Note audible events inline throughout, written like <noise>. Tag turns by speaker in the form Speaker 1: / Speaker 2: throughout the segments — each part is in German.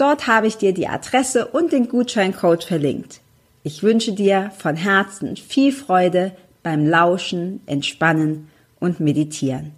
Speaker 1: Dort habe ich dir die Adresse und den Gutscheincode verlinkt. Ich wünsche dir von Herzen viel Freude beim Lauschen, Entspannen und Meditieren.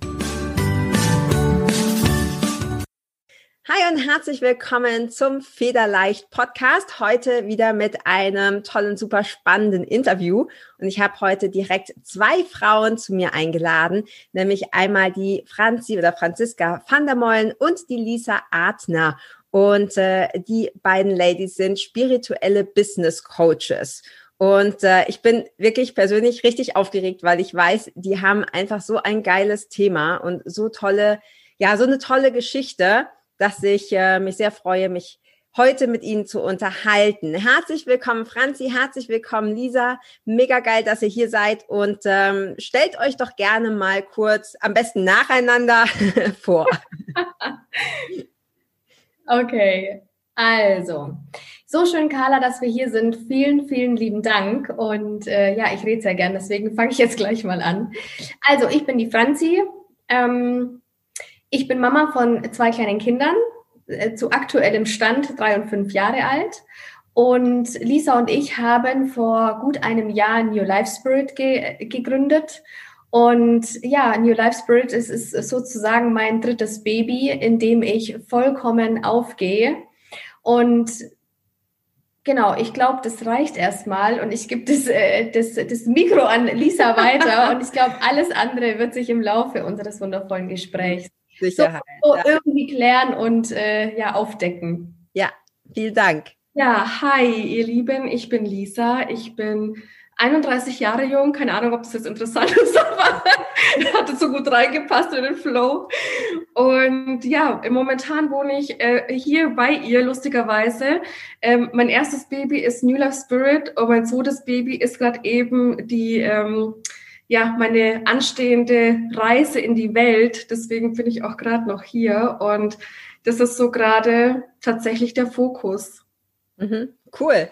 Speaker 1: Hi und herzlich willkommen zum Federleicht Podcast. Heute wieder mit einem tollen, super spannenden Interview. Und ich habe heute direkt zwei Frauen zu mir eingeladen, nämlich einmal die Franzi oder Franziska van der Mollen und die Lisa Artner. Und äh, die beiden Ladies sind spirituelle Business Coaches. Und äh, ich bin wirklich persönlich richtig aufgeregt, weil ich weiß, die haben einfach so ein geiles Thema und so tolle, ja, so eine tolle Geschichte dass ich äh, mich sehr freue, mich heute mit Ihnen zu unterhalten. Herzlich willkommen, Franzi, herzlich willkommen, Lisa. Mega geil, dass ihr hier seid und ähm, stellt euch doch gerne mal kurz, am besten nacheinander <laughs> vor. <laughs>
Speaker 2: okay, also. So schön, Carla, dass wir hier sind. Vielen, vielen lieben Dank. Und äh, ja, ich rede sehr gern, deswegen fange ich jetzt gleich mal an. Also, ich bin die Franzi. Ähm, ich bin Mama von zwei kleinen Kindern, äh, zu aktuellem Stand drei und fünf Jahre alt. Und Lisa und ich haben vor gut einem Jahr New Life Spirit ge gegründet. Und ja, New Life Spirit ist, ist sozusagen mein drittes Baby, in dem ich vollkommen aufgehe. Und Genau, ich glaube, das reicht erstmal und ich gebe das, äh, das, das Mikro an Lisa weiter <laughs> und ich glaube, alles andere wird sich im Laufe unseres wundervollen Gesprächs Sicherheit. So, ja. irgendwie klären und äh, ja, aufdecken.
Speaker 1: Ja, vielen Dank.
Speaker 2: Ja, hi, ihr Lieben, ich bin Lisa. Ich bin 31 Jahre jung, keine Ahnung, ob das jetzt interessant <laughs> ist, aber hatte so gut reingepasst in den Flow. Und ja, momentan wohne ich äh, hier bei ihr, lustigerweise. Ähm, mein erstes Baby ist New Life Spirit und mein zweites Baby ist gerade eben die ähm, ja, meine anstehende Reise in die Welt. Deswegen bin ich auch gerade noch hier und das ist so gerade tatsächlich der Fokus.
Speaker 1: Mhm, cool.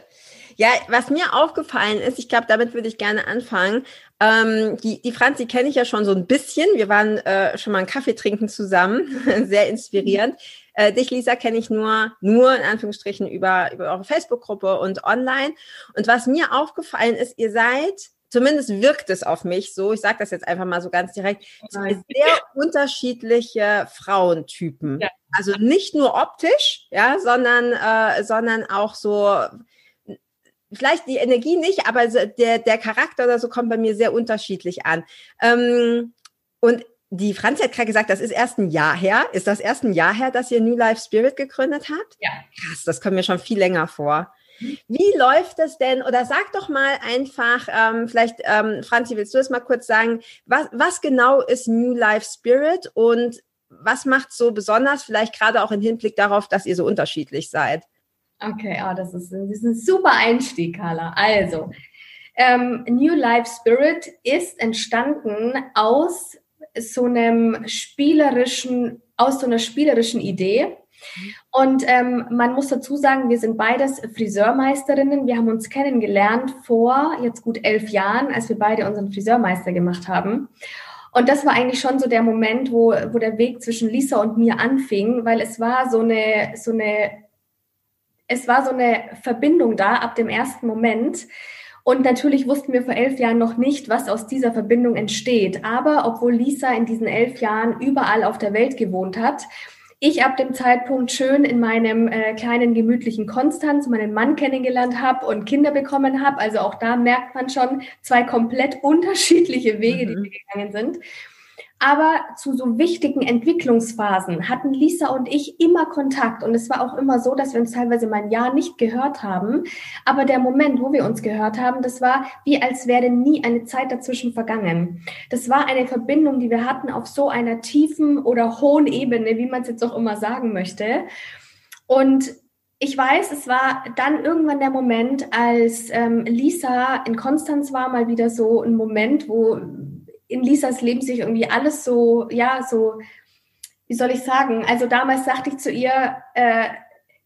Speaker 1: Ja, was mir aufgefallen ist, ich glaube, damit würde ich gerne anfangen. Ähm, die, die Franzi kenne ich ja schon so ein bisschen. Wir waren äh, schon mal einen Kaffee trinken zusammen. <laughs> Sehr inspirierend. Äh, dich, Lisa, kenne ich nur, nur in Anführungsstrichen über, über eure Facebook-Gruppe und online. Und was mir aufgefallen ist, ihr seid zumindest wirkt es auf mich so, ich sage das jetzt einfach mal so ganz direkt, zwei sehr unterschiedliche Frauentypen. Ja. Also nicht nur optisch, ja, sondern, äh, sondern auch so, vielleicht die Energie nicht, aber der, der Charakter oder so kommt bei mir sehr unterschiedlich an. Ähm, und die Franzi hat gerade gesagt, das ist erst ein Jahr her. Ist das erst ein Jahr her, dass ihr New Life Spirit gegründet habt?
Speaker 2: Ja.
Speaker 1: Krass, das kommt mir schon viel länger vor. Wie läuft das denn? Oder sag doch mal einfach, ähm, vielleicht, ähm, Franzi, willst du das mal kurz sagen? Was, was genau ist New Life Spirit und was macht so besonders, vielleicht gerade auch im Hinblick darauf, dass ihr so unterschiedlich seid?
Speaker 2: Okay, oh, das, ist, das ist ein super Einstieg, Carla. Also, ähm, New Life Spirit ist entstanden aus so einem spielerischen, aus so einer spielerischen Idee. Und ähm, man muss dazu sagen, wir sind beides Friseurmeisterinnen. Wir haben uns kennengelernt vor jetzt gut elf Jahren, als wir beide unseren Friseurmeister gemacht haben. Und das war eigentlich schon so der Moment, wo, wo der Weg zwischen Lisa und mir anfing, weil es war so eine, so eine, es war so eine Verbindung da ab dem ersten Moment. Und natürlich wussten wir vor elf Jahren noch nicht, was aus dieser Verbindung entsteht. Aber obwohl Lisa in diesen elf Jahren überall auf der Welt gewohnt hat, ich ab dem Zeitpunkt schön in meinem äh, kleinen gemütlichen Konstanz meinen Mann kennengelernt habe und Kinder bekommen habe. Also auch da merkt man schon zwei komplett unterschiedliche Wege, mhm. die wir gegangen sind. Aber zu so wichtigen Entwicklungsphasen hatten Lisa und ich immer Kontakt. Und es war auch immer so, dass wir uns teilweise mal ein Jahr nicht gehört haben. Aber der Moment, wo wir uns gehört haben, das war wie als wäre nie eine Zeit dazwischen vergangen. Das war eine Verbindung, die wir hatten auf so einer tiefen oder hohen Ebene, wie man es jetzt auch immer sagen möchte. Und ich weiß, es war dann irgendwann der Moment, als ähm, Lisa in Konstanz war, mal wieder so ein Moment, wo in Lisas Leben sich irgendwie alles so, ja, so, wie soll ich sagen? Also damals sagte ich zu ihr, äh,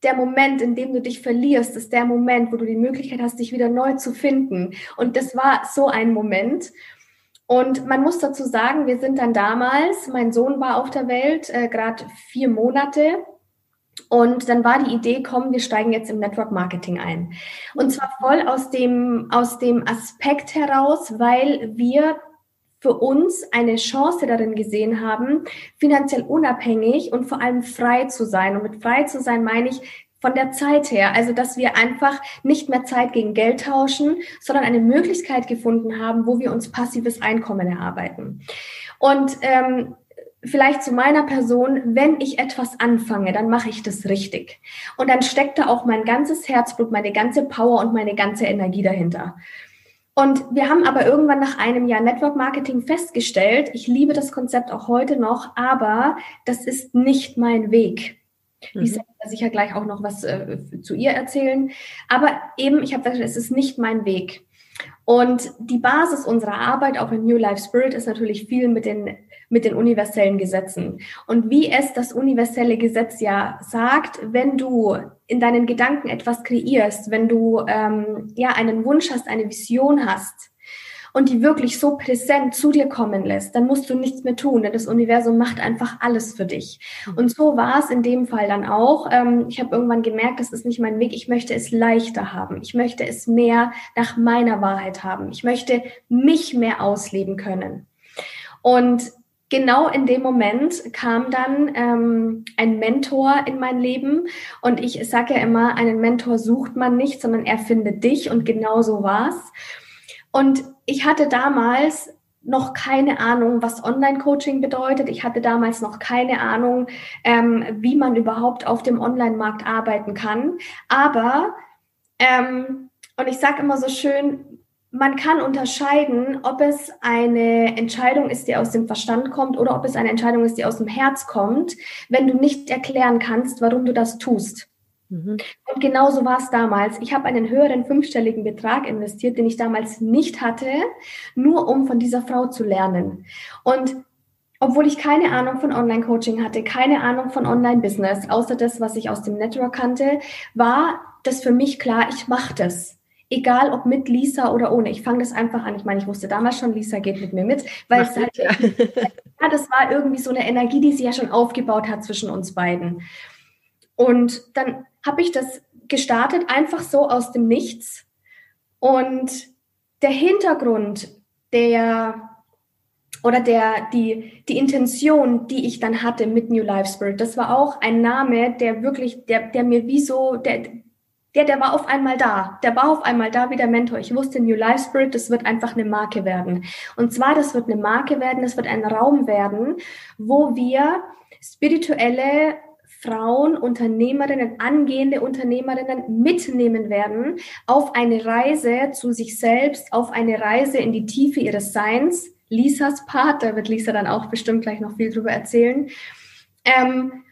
Speaker 2: der Moment, in dem du dich verlierst, ist der Moment, wo du die Möglichkeit hast, dich wieder neu zu finden. Und das war so ein Moment. Und man muss dazu sagen, wir sind dann damals, mein Sohn war auf der Welt, äh, gerade vier Monate. Und dann war die Idee, komm, wir steigen jetzt im Network Marketing ein. Und zwar voll aus dem, aus dem Aspekt heraus, weil wir für uns eine Chance darin gesehen haben, finanziell unabhängig und vor allem frei zu sein. Und mit frei zu sein meine ich von der Zeit her. Also, dass wir einfach nicht mehr Zeit gegen Geld tauschen, sondern eine Möglichkeit gefunden haben, wo wir uns passives Einkommen erarbeiten. Und ähm, vielleicht zu meiner Person, wenn ich etwas anfange, dann mache ich das richtig. Und dann steckt da auch mein ganzes Herzblut, meine ganze Power und meine ganze Energie dahinter. Und wir haben aber irgendwann nach einem Jahr Network Marketing festgestellt, ich liebe das Konzept auch heute noch, aber das ist nicht mein Weg. Mhm. Ich werde sicher gleich auch noch was äh, zu ihr erzählen. Aber eben, ich habe gesagt, es ist nicht mein Weg. Und die Basis unserer Arbeit auch in New Life Spirit ist natürlich viel mit den, mit den universellen Gesetzen. Und wie es das universelle Gesetz ja sagt, wenn du in deinen Gedanken etwas kreierst, wenn du ähm, ja einen Wunsch hast, eine Vision hast, und die wirklich so präsent zu dir kommen lässt, dann musst du nichts mehr tun, denn das Universum macht einfach alles für dich. Mhm. Und so war es in dem Fall dann auch. Ähm, ich habe irgendwann gemerkt, das ist nicht mein Weg. Ich möchte es leichter haben. Ich möchte es mehr nach meiner Wahrheit haben. Ich möchte mich mehr ausleben können. Und genau in dem Moment kam dann ähm, ein Mentor in mein Leben. Und ich sage ja immer, einen Mentor sucht man nicht, sondern er findet dich. Und genau so war's. Und ich hatte damals noch keine Ahnung, was Online-Coaching bedeutet. Ich hatte damals noch keine Ahnung, ähm, wie man überhaupt auf dem Online-Markt arbeiten kann. Aber, ähm, und ich sage immer so schön, man kann unterscheiden, ob es eine Entscheidung ist, die aus dem Verstand kommt oder ob es eine Entscheidung ist, die aus dem Herz kommt, wenn du nicht erklären kannst, warum du das tust. Mhm. Und genauso war es damals. Ich habe einen höheren fünfstelligen Betrag investiert, den ich damals nicht hatte, nur um von dieser Frau zu lernen. Und obwohl ich keine Ahnung von Online-Coaching hatte, keine Ahnung von Online-Business, außer das, was ich aus dem Network kannte, war das für mich klar, ich mache das. Egal ob mit Lisa oder ohne. Ich fange das einfach an. Ich meine, ich wusste damals schon, Lisa geht mit mir mit, weil es halt, ja. <laughs> ja, das war irgendwie so eine Energie, die sie ja schon aufgebaut hat zwischen uns beiden. Und dann habe ich das gestartet, einfach so aus dem Nichts. Und der Hintergrund der oder der, die, die Intention, die ich dann hatte mit New Life Spirit, das war auch ein Name, der wirklich, der, der mir wie so, der, der, der war auf einmal da. Der war auf einmal da wie der Mentor. Ich wusste, New Life Spirit, das wird einfach eine Marke werden. Und zwar, das wird eine Marke werden, das wird ein Raum werden, wo wir spirituelle Frauen, Unternehmerinnen, angehende Unternehmerinnen mitnehmen werden auf eine Reise zu sich selbst, auf eine Reise in die Tiefe ihres Seins. Lisas Part, da wird Lisa dann auch bestimmt gleich noch viel drüber erzählen. Ähm,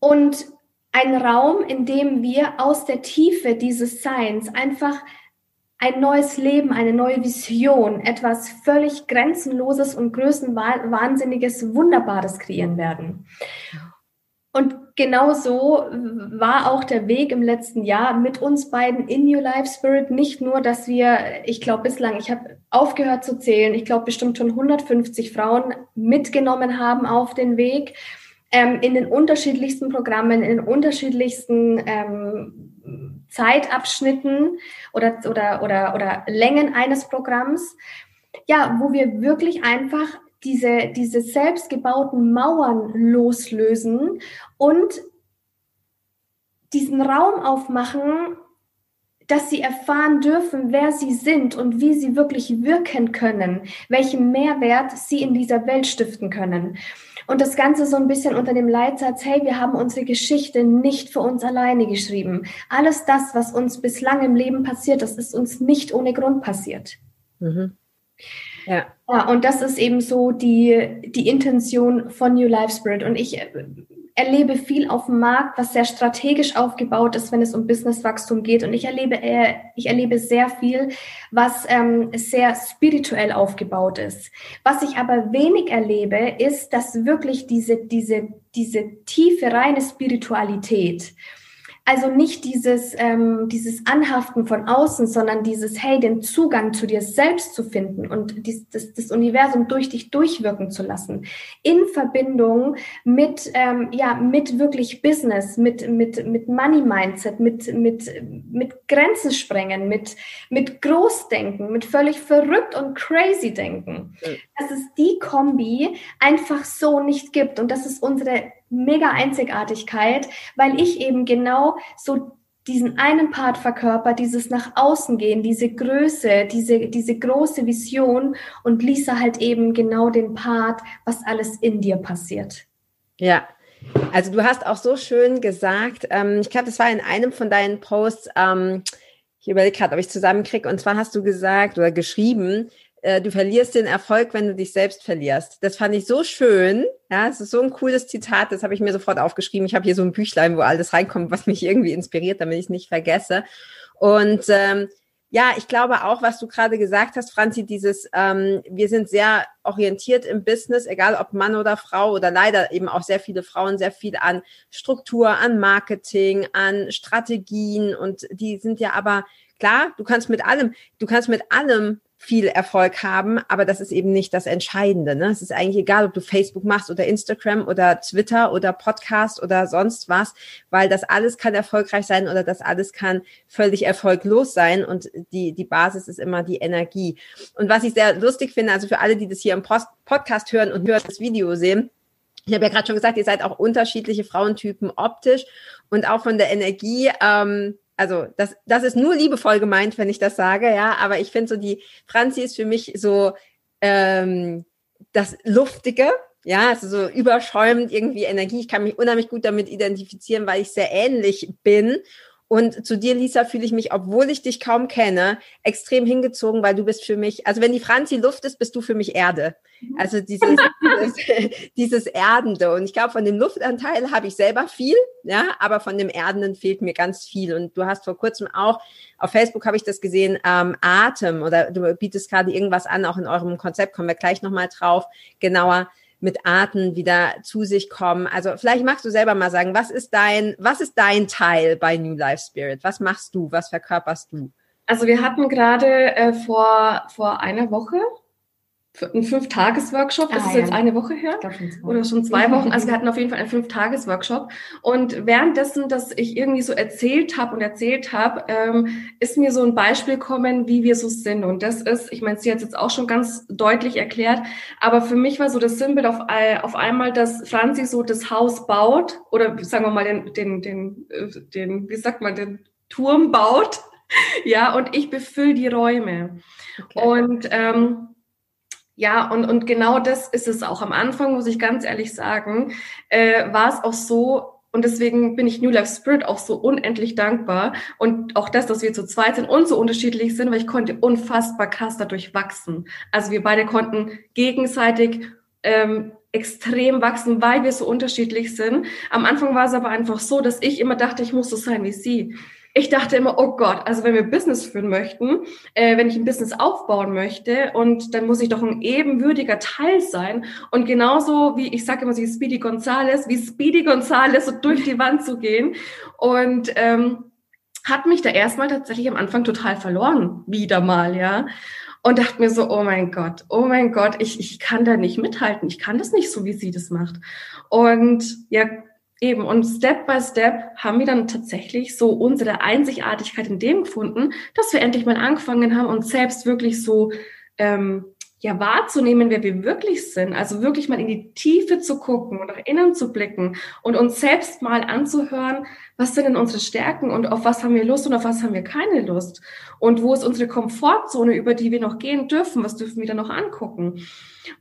Speaker 2: und ein Raum, in dem wir aus der Tiefe dieses Seins einfach ein neues Leben, eine neue Vision, etwas völlig Grenzenloses und Größenwahnsinniges, Wunderbares kreieren werden. Und genau so war auch der Weg im letzten Jahr mit uns beiden in New Life Spirit. Nicht nur, dass wir, ich glaube bislang, ich habe aufgehört zu zählen, ich glaube bestimmt schon 150 Frauen mitgenommen haben auf den Weg ähm, in den unterschiedlichsten Programmen, in den unterschiedlichsten ähm, Zeitabschnitten oder, oder, oder, oder Längen eines Programms. Ja, wo wir wirklich einfach diese, diese selbstgebauten Mauern loslösen und diesen Raum aufmachen, dass sie erfahren dürfen, wer sie sind und wie sie wirklich wirken können, welchen Mehrwert sie in dieser Welt stiften können. Und das Ganze so ein bisschen unter dem Leitsatz, hey, wir haben unsere Geschichte nicht für uns alleine geschrieben. Alles das, was uns bislang im Leben passiert, das ist uns nicht ohne Grund passiert. Mhm. Ja. ja. Und das ist eben so die, die Intention von New Life Spirit. Und ich erlebe viel auf dem Markt, was sehr strategisch aufgebaut ist, wenn es um Businesswachstum geht. Und ich erlebe, äh, ich erlebe sehr viel, was ähm, sehr spirituell aufgebaut ist. Was ich aber wenig erlebe, ist, dass wirklich diese, diese, diese tiefe, reine Spiritualität, also nicht dieses, ähm, dieses Anhaften von außen, sondern dieses, hey, den Zugang zu dir selbst zu finden und dies, das, das Universum durch dich durchwirken zu lassen. In Verbindung mit, ähm, ja, mit wirklich Business, mit, mit, mit Money Mindset, mit, mit, mit Grenzen sprengen, mit, mit Großdenken, mit völlig verrückt und crazy Denken. Mhm. Dass es die Kombi einfach so nicht gibt. Und das ist unsere mega Einzigartigkeit, weil ich eben genau so diesen einen Part verkörper, dieses nach außen gehen, diese Größe, diese, diese große Vision und Lisa halt eben genau den Part, was alles in dir passiert.
Speaker 1: Ja, also du hast auch so schön gesagt, ähm, ich glaube, das war in einem von deinen Posts, ähm, ich überlege gerade, ob ich zusammenkriege, und zwar hast du gesagt oder geschrieben, äh, du verlierst den Erfolg, wenn du dich selbst verlierst. Das fand ich so schön. Ja, es ist so ein cooles Zitat, das habe ich mir sofort aufgeschrieben. Ich habe hier so ein Büchlein, wo alles reinkommt, was mich irgendwie inspiriert, damit ich es nicht vergesse. Und ähm, ja, ich glaube auch, was du gerade gesagt hast, Franzi, dieses, ähm, wir sind sehr orientiert im Business, egal ob Mann oder Frau oder leider eben auch sehr viele Frauen, sehr viel an Struktur, an Marketing, an Strategien und die sind ja aber klar, du kannst mit allem, du kannst mit allem viel Erfolg haben, aber das ist eben nicht das Entscheidende. Ne? Es ist eigentlich egal, ob du Facebook machst oder Instagram oder Twitter oder Podcast oder sonst was, weil das alles kann erfolgreich sein oder das alles kann völlig erfolglos sein und die, die Basis ist immer die Energie. Und was ich sehr lustig finde, also für alle, die das hier im Post Podcast hören und hören das Video sehen, ich habe ja gerade schon gesagt, ihr seid auch unterschiedliche Frauentypen optisch und auch von der Energie. Ähm, also das, das ist nur liebevoll gemeint, wenn ich das sage, ja, aber ich finde so, die Franzi ist für mich so ähm, das Luftige, ja, also so überschäumend irgendwie Energie. Ich kann mich unheimlich gut damit identifizieren, weil ich sehr ähnlich bin und zu dir, Lisa, fühle ich mich, obwohl ich dich kaum kenne, extrem hingezogen, weil du bist für mich, also wenn die Franzi Luft ist, bist du für mich Erde. Mhm. Also dieses, dieses, <laughs> dieses Erdende. Und ich glaube, von dem Luftanteil habe ich selber viel, ja, aber von dem Erdenden fehlt mir ganz viel. Und du hast vor kurzem auch, auf Facebook habe ich das gesehen, ähm, Atem oder du bietest gerade irgendwas an, auch in eurem Konzept, kommen wir gleich nochmal drauf, genauer mit Arten wieder zu sich kommen. Also vielleicht magst du selber mal sagen, was ist dein, was ist dein Teil bei New Life Spirit? Was machst du? Was verkörperst du?
Speaker 2: Also wir hatten gerade äh, vor, vor einer Woche ein Fünf-Tages-Workshop. Das ah, ist jetzt ja. eine Woche her schon oder schon zwei Wochen. Also wir hatten auf jeden Fall einen Fünf-Tages-Workshop. Und währenddessen, dass ich irgendwie so erzählt habe und erzählt habe, ähm, ist mir so ein Beispiel gekommen, wie wir so sind. Und das ist, ich meine, sie hat es jetzt auch schon ganz deutlich erklärt, aber für mich war so das Sinnbild auf, auf einmal, dass Franzi so das Haus baut oder sagen wir mal den, den, den, äh, den wie sagt man, den Turm baut. <laughs> Ja, und ich befülle die Räume. Okay. Und ähm, ja, und, und genau das ist es auch. Am Anfang, muss ich ganz ehrlich sagen, äh, war es auch so, und deswegen bin ich New Life Spirit auch so unendlich dankbar. Und auch das, dass wir zu zweit sind und so unterschiedlich sind, weil ich konnte unfassbar krass dadurch wachsen. Also wir beide konnten gegenseitig ähm, extrem wachsen, weil wir so unterschiedlich sind. Am Anfang war es aber einfach so, dass ich immer dachte, ich muss so sein wie sie ich dachte immer, oh Gott, also wenn wir Business führen möchten, äh, wenn ich ein Business aufbauen möchte und dann muss ich doch ein ebenwürdiger Teil sein und genauso wie ich sage immer wie Speedy Gonzales, wie Speedy Gonzales so durch die Wand zu gehen und ähm, hat mich da erstmal tatsächlich am Anfang total verloren, wieder mal, ja. Und dachte mir so, oh mein Gott, oh mein Gott, ich, ich kann da nicht mithalten. Ich kann das nicht so, wie sie das macht. Und ja, Eben, und Step by Step haben wir dann tatsächlich so unsere Einzigartigkeit in dem gefunden, dass wir endlich mal angefangen haben, uns selbst wirklich so ähm, ja wahrzunehmen, wer wir wirklich sind. Also wirklich mal in die Tiefe zu gucken und nach innen zu blicken und uns selbst mal anzuhören, was sind denn unsere Stärken und auf was haben wir Lust und auf was haben wir keine Lust und wo ist unsere Komfortzone, über die wir noch gehen dürfen, was dürfen wir da noch angucken.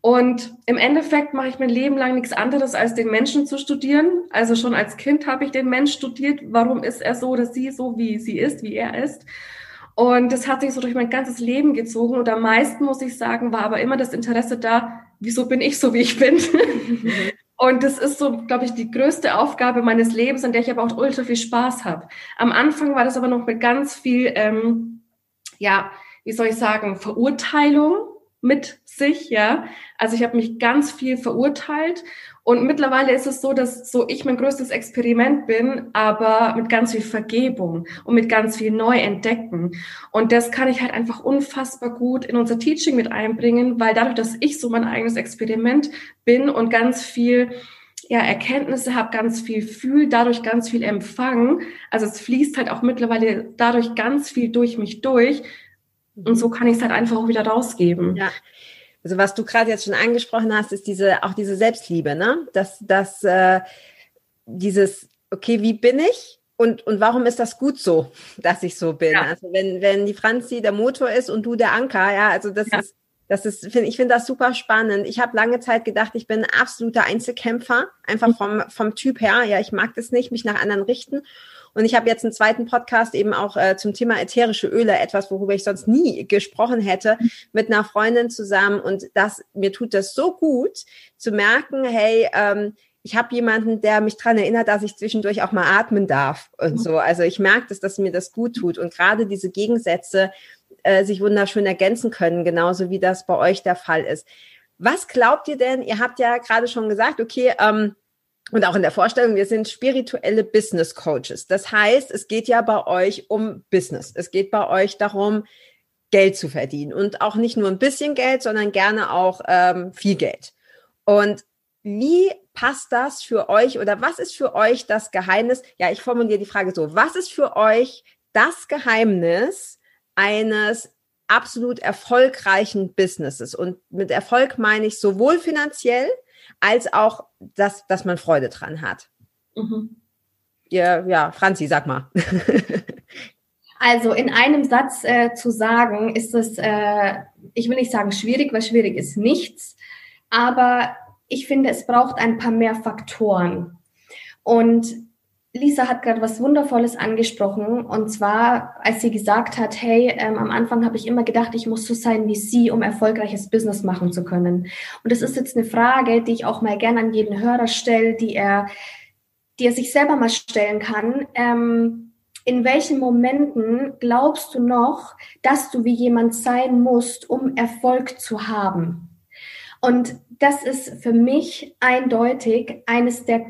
Speaker 2: Und im Endeffekt mache ich mein Leben lang nichts anderes, als den Menschen zu studieren. Also schon als Kind habe ich den Mensch studiert. Warum ist er so oder sie so, wie sie ist, wie er ist? Und das hat sich so durch mein ganzes Leben gezogen. Und am meisten, muss ich sagen, war aber immer das Interesse da, wieso bin ich so, wie ich bin? Mhm. <laughs> Und das ist so, glaube ich, die größte Aufgabe meines Lebens, an der ich aber auch ultra viel Spaß habe. Am Anfang war das aber noch mit ganz viel, ähm, ja, wie soll ich sagen, Verurteilung mit sich, ja. Also ich habe mich ganz viel verurteilt und mittlerweile ist es so, dass so ich mein größtes Experiment bin, aber mit ganz viel Vergebung und mit ganz viel Neuentdecken. Und das kann ich halt einfach unfassbar gut in unser Teaching mit einbringen, weil dadurch, dass ich so mein eigenes Experiment bin und ganz viel ja, Erkenntnisse habe, ganz viel fühl, dadurch ganz viel empfangen. Also es fließt halt auch mittlerweile dadurch ganz viel durch mich durch. Und so kann ich es halt einfach auch wieder rausgeben.
Speaker 1: Ja, also was du gerade jetzt schon angesprochen hast, ist diese auch diese Selbstliebe, ne? Dass dass äh, dieses okay, wie bin ich und und warum ist das gut so, <laughs> dass ich so bin? Ja. Also wenn wenn die Franzi der Motor ist und du der Anker, ja, also das ja. ist das ist, find, ich finde das super spannend. Ich habe lange Zeit gedacht, ich bin ein absoluter Einzelkämpfer, einfach mhm. vom, vom Typ her. Ja, ich mag das nicht, mich nach anderen richten. Und ich habe jetzt einen zweiten Podcast eben auch äh, zum Thema ätherische Öle, etwas, worüber ich sonst nie gesprochen hätte, mit einer Freundin zusammen. Und das, mir tut das so gut zu merken, hey, ähm, ich habe jemanden, der mich dran erinnert, dass ich zwischendurch auch mal atmen darf und so. Also ich merke das, dass mir das gut tut. Und gerade diese Gegensätze äh, sich wunderschön ergänzen können, genauso wie das bei euch der Fall ist. Was glaubt ihr denn? Ihr habt ja gerade schon gesagt, okay, ähm, und auch in der Vorstellung, wir sind spirituelle Business Coaches. Das heißt, es geht ja bei euch um Business. Es geht bei euch darum, Geld zu verdienen und auch nicht nur ein bisschen Geld, sondern gerne auch ähm, viel Geld. Und wie passt das für euch oder was ist für euch das Geheimnis? Ja, ich formuliere die Frage so. Was ist für euch das Geheimnis eines absolut erfolgreichen Businesses? Und mit Erfolg meine ich sowohl finanziell als auch, dass, dass man Freude dran hat. Mhm. Ja, ja, Franzi, sag mal. <laughs>
Speaker 2: Also in einem Satz äh, zu sagen, ist es, äh, ich will nicht sagen schwierig, weil schwierig ist nichts, aber ich finde, es braucht ein paar mehr Faktoren. Und Lisa hat gerade was Wundervolles angesprochen und zwar, als sie gesagt hat, hey, ähm, am Anfang habe ich immer gedacht, ich muss so sein wie sie, um erfolgreiches Business machen zu können. Und das ist jetzt eine Frage, die ich auch mal gerne an jeden Hörer stelle, die er, die er sich selber mal stellen kann. Ähm, in welchen Momenten glaubst du noch, dass du wie jemand sein musst, um Erfolg zu haben? Und das ist für mich eindeutig eines der